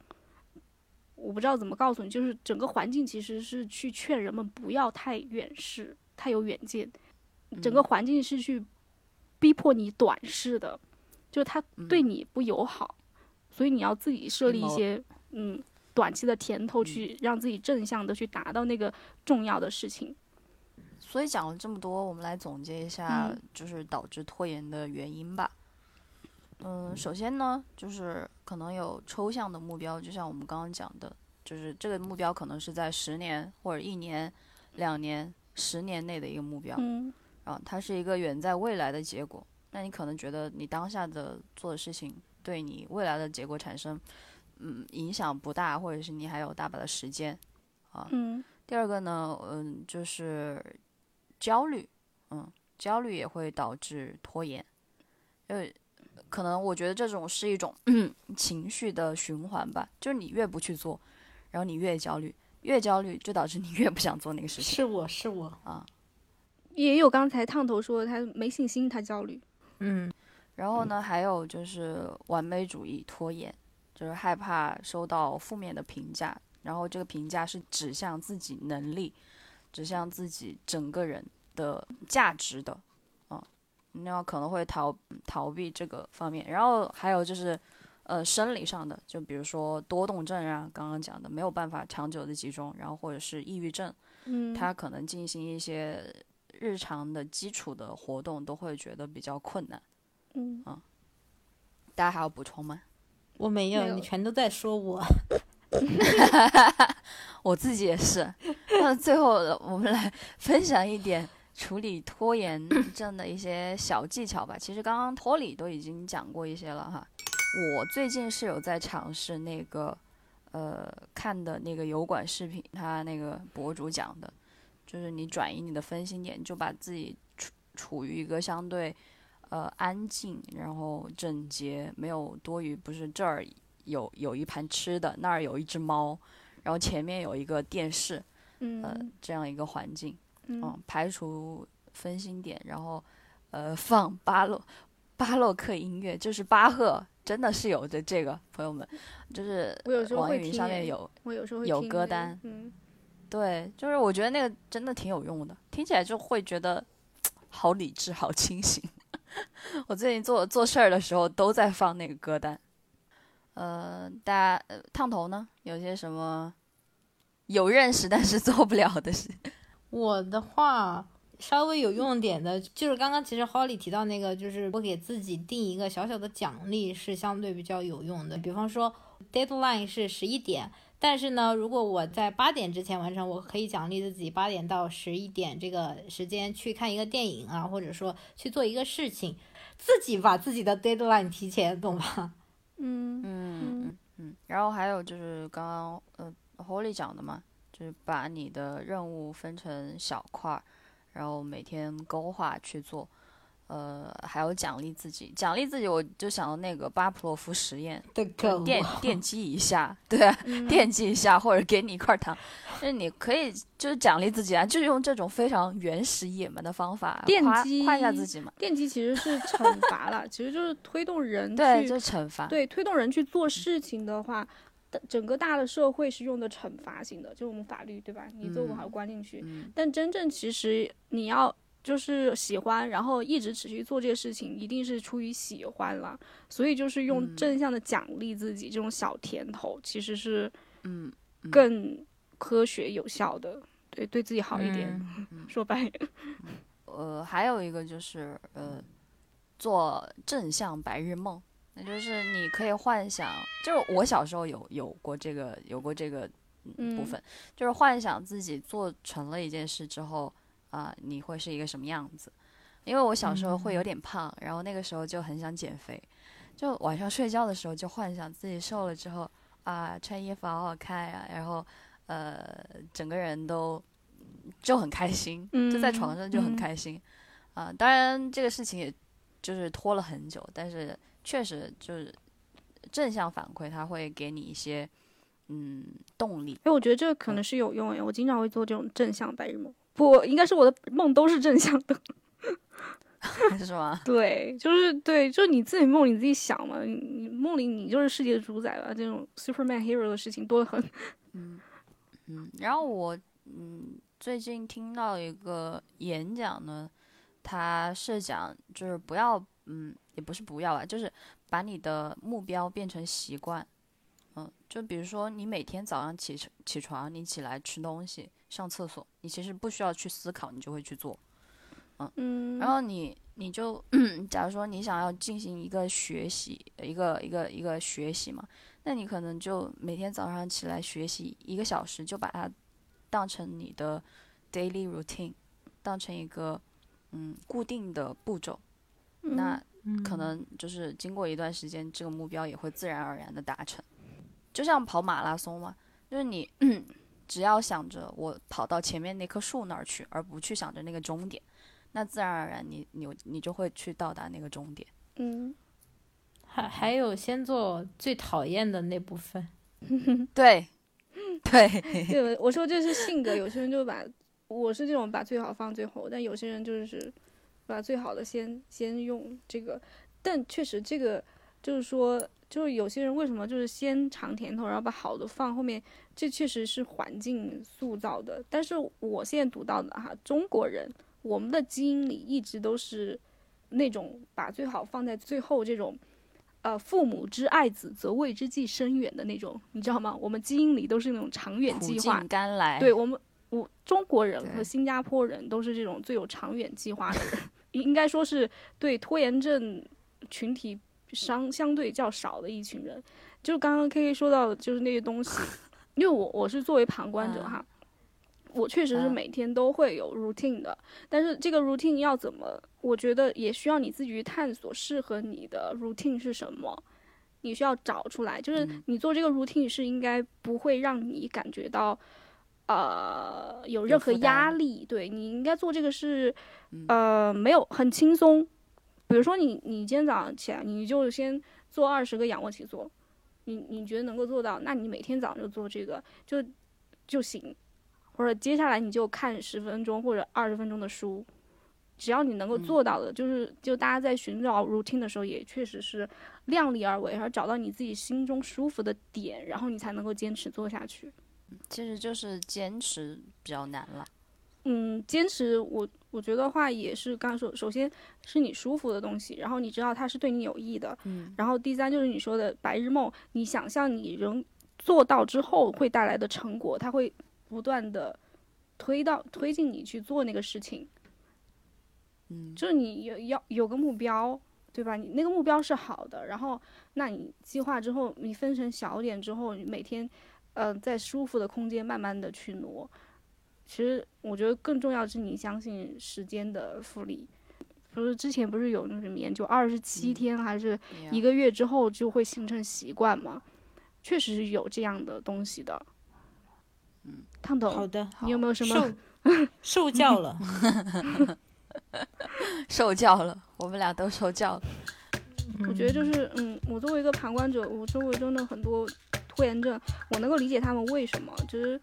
我不知道怎么告诉你，就是整个环境其实是去劝人们不要太远视、太有远见，整个嗯。环境是去逼迫你短视的，就是它对嗯。你不友好，所以你要自己设立一些嗯短期的甜头，嗯去让自己正向的去达到那个重要的事情。所以讲了这么多，我们来总结一下嗯，就是导致拖延的原因吧。嗯，首先呢，就是可能有抽象的目标，就像我们刚刚讲的，就是这个目标可能是在十年或者一年、两年、十年内的一个目标，嗯啊，它是一个远在未来的结果。那你可能觉得你当下的做的事情对你未来的结果产生，嗯，影响不大，或者是你还有大把的时间，啊，嗯第二个呢，嗯，就是焦虑，嗯，焦虑也会导致拖延，因为，可能我觉得这种是一种 情绪的循环吧，就是你越不去做，然后你越焦虑，越焦虑就导致你 越不想做那个事情是我是我，啊。也有刚才烫头说的他没信心，他焦虑。嗯，然后呢，还有就是完美主义拖延，就是害怕收到负面的评价，然后这个评价是指向自己能力，指向自己整个人的价值的，啊，那可能会逃逃避这个方面。然后还有就是，呃，生理上的，就比如说多动症啊，刚刚讲的没有办法长久的集中，然后或者是抑郁症，嗯，他可能进行一些日常的基础的活动都会觉得比较困难。嗯大家还有补充吗？我没有，没有你全都在说我。我自己也是。那最后我们来分享一点处理拖延症的一些小技巧吧。其实刚刚托里都已经讲过一些了哈。我最近是有在尝试那个呃看的那个油管视频，他那个博主讲的，就是你转移你的分心点，就把自己处处于一个相对呃安静，然后整洁，没有多余不是这儿有有一盘吃的，那儿有一只猫，然后前面有一个电视，呃嗯，这样一个环境，嗯。嗯，排除分心点，然后呃放巴洛巴洛克音乐，就是巴赫，真的是有的这个朋友们，就是网易云上面有，我有时候会有歌单嗯，对，就是我觉得那个真的挺有用的，听起来就会觉得 好理智、好清醒。我最近做做事儿的时候都在放那个歌单。呃，大家、烫头呢，有些什么有认识但是做不了的事？我的话稍微有用点的，就是刚刚其实 Holly 提到那个，就是我给自己定一个小小的奖励是相对比较有用的。比方说 deadline 是十一点，但是呢，如果我在八点之前完成，我可以奖励自己八点到十一点这个时间去看一个电影啊，或者说去做一个事情，自己把自己的 deadline 提前，懂吧？嗯嗯嗯嗯。然后还有就是刚刚呃 Holly 讲的嘛，就是把你的任务分成小块儿，然后每天勾画去做。呃，还有奖励自己，奖励自己，我就想到那个巴甫洛夫实验，电 电击一下，对啊，嗯。电击一下，或者给你一块糖，就是你可以就是奖励自己啊，就是用这种非常原始野蛮的方法电击夸一下自己嘛，电击其实是惩罚了，其实就是推动人对，去就是惩罚，对推动人去做事情的话，整个大的社会是用的惩罚性的，就是我们法律对吧？你做不好嗯关进去，嗯。但真正其实你要就是喜欢，然后一直持续做这个事情，一定是出于喜欢啦。所以就是用嗯正向的奖励自己，这种小甜头其实是嗯，嗯更科学有效的，对对自己好一点。嗯说白了，呃，还有一个就是呃，做正向白日梦，那就是你可以幻想，就是我小时候有有过这个有过这个嗯部嗯分，就是幻想自己做成了一件事之后啊、你会是一个什么样子？因为我小时候会有点胖，然后那个时候就很想减肥，就晚上睡觉的时候就幻想自己瘦了之后啊、穿衣服好好看呀、然后呃整个人都就很开心，就在床上就很嗯开心啊、当然这个事情也就是拖了很久，但是确实就是正向反馈，它会给你一些嗯动力。哎，我觉得这个可能是有用哎，我经常会做这种正向白日梦。不，应该是我的梦都是正向的。是吗？对，就是对，就是你自己梦你自己想嘛，你你梦里你就是世界的主宰吧。这种 Superman hero 的事情多得很。嗯嗯，然后我嗯最近听到一个演讲呢，他是讲就是不要嗯也不是不要吧，就是把你的目标变成习惯。嗯，就比如说你每天早上起床起床，你起来吃东西、上厕所，你其实不需要去思考，你就会去做。嗯，然后你你就 假如说你想要进行一个学习，一个一个一个学习嘛，那你可能就每天早上起来学习一个小时，就把它当成你的 daily routine，当成一个嗯固定的步骤，那可能就是经过一段时间，这个目标也会自然而然的达成。就像跑马拉松嘛，就是你只要想着我跑到前面那棵树那儿去，而不去想着那个终点。那自然而然你，你你就会去到达那个终点。嗯，还还有先做最讨厌的那部分，对，对，对，我说这是性格，有些人就把我是这种把最好放最后，但有些人就是把最好的先先用这个，但确实这个就是说，就是有些人为什么就是先尝甜头，然后把好的放后面，这确实是环境塑造的。但是我现在读到的哈，中国人我们的基因里一直都是那种把最好放在最后这种。呃，父母之爱子，则为之计深远的那种，你知道吗？我们基因里都是那种长远计划尽，甘来。对我们，我中国人和新加坡人都是这种最有长远计划的人，应该说是对拖延症群体相相对较少的一群人。就刚刚 K K 说到的，就是那些东西，因为我我是作为旁观者嗯哈，我确实是嗯每天都会有 routine 的，但是这个 routine 要怎么，我觉得也需要你自己去探索适合你的 routine 是什么。你需要找出来，就是嗯你做这个 routine 是应该不会让你感觉到，呃，有有任何压力。对你应该做这个是，嗯呃，没有很轻松。比如说你你今天早上起来，你就先做二十个仰卧起坐，你你觉得能够做到，那你每天早上就做这个就就行，或者接下来你就看十分钟或者二十分钟的书，只要你能够做到的，就是就大家在寻找 routine 的时候，也确实是量力而为，而找到你自己心中舒服的点，然后你才能够坚持做下去。其实就是坚持比较难了。嗯，坚持我我觉得话也是刚刚说，首先是你舒服的东西，然后你知道它是对你有益的，嗯，然后第三就是你说的白日梦，你想象你人做到之后会带来的成果，它会不断的推到推进你去做那个事情，嗯，就是你有要有个目标，对吧？你那个目标是好的，然后那你计划之后，你分成小点之后，你每天，呃，在舒服的空间慢慢的去挪。其实我觉得更重要的是你相信时间的复利，不是之前不是有那什么研究，二十七天还是一个月之后就会形成习惯吗？确实是有这样的东西的。嗯，烫头，好的，你有没有什么？受 受教了，受教了，我们俩都受教了。我觉得就是，嗯，我作为一个旁观者，我周围真的很多拖延症，我能够理解他们为什么，就是，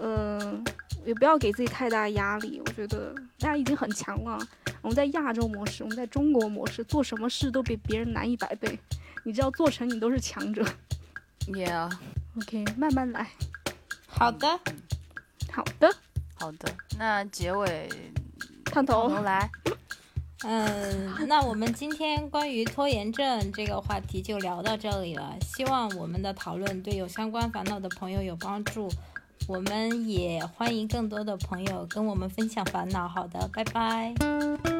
嗯、也不要给自己太大压力。我觉得大家已经很强了，我们在亚洲模式，我们在中国模式，做什么事都比别人难一百倍。你只要做成，你都是强者。Yeah，OK，慢慢来。好的，好的，好的，那结尾烫。头来。嗯，那我们今天关于拖延症这个话题就聊到这里了。希望我们的讨论对有相关烦恼的朋友有帮助。我们也欢迎更多的朋友跟我们分享烦恼。好的，拜拜。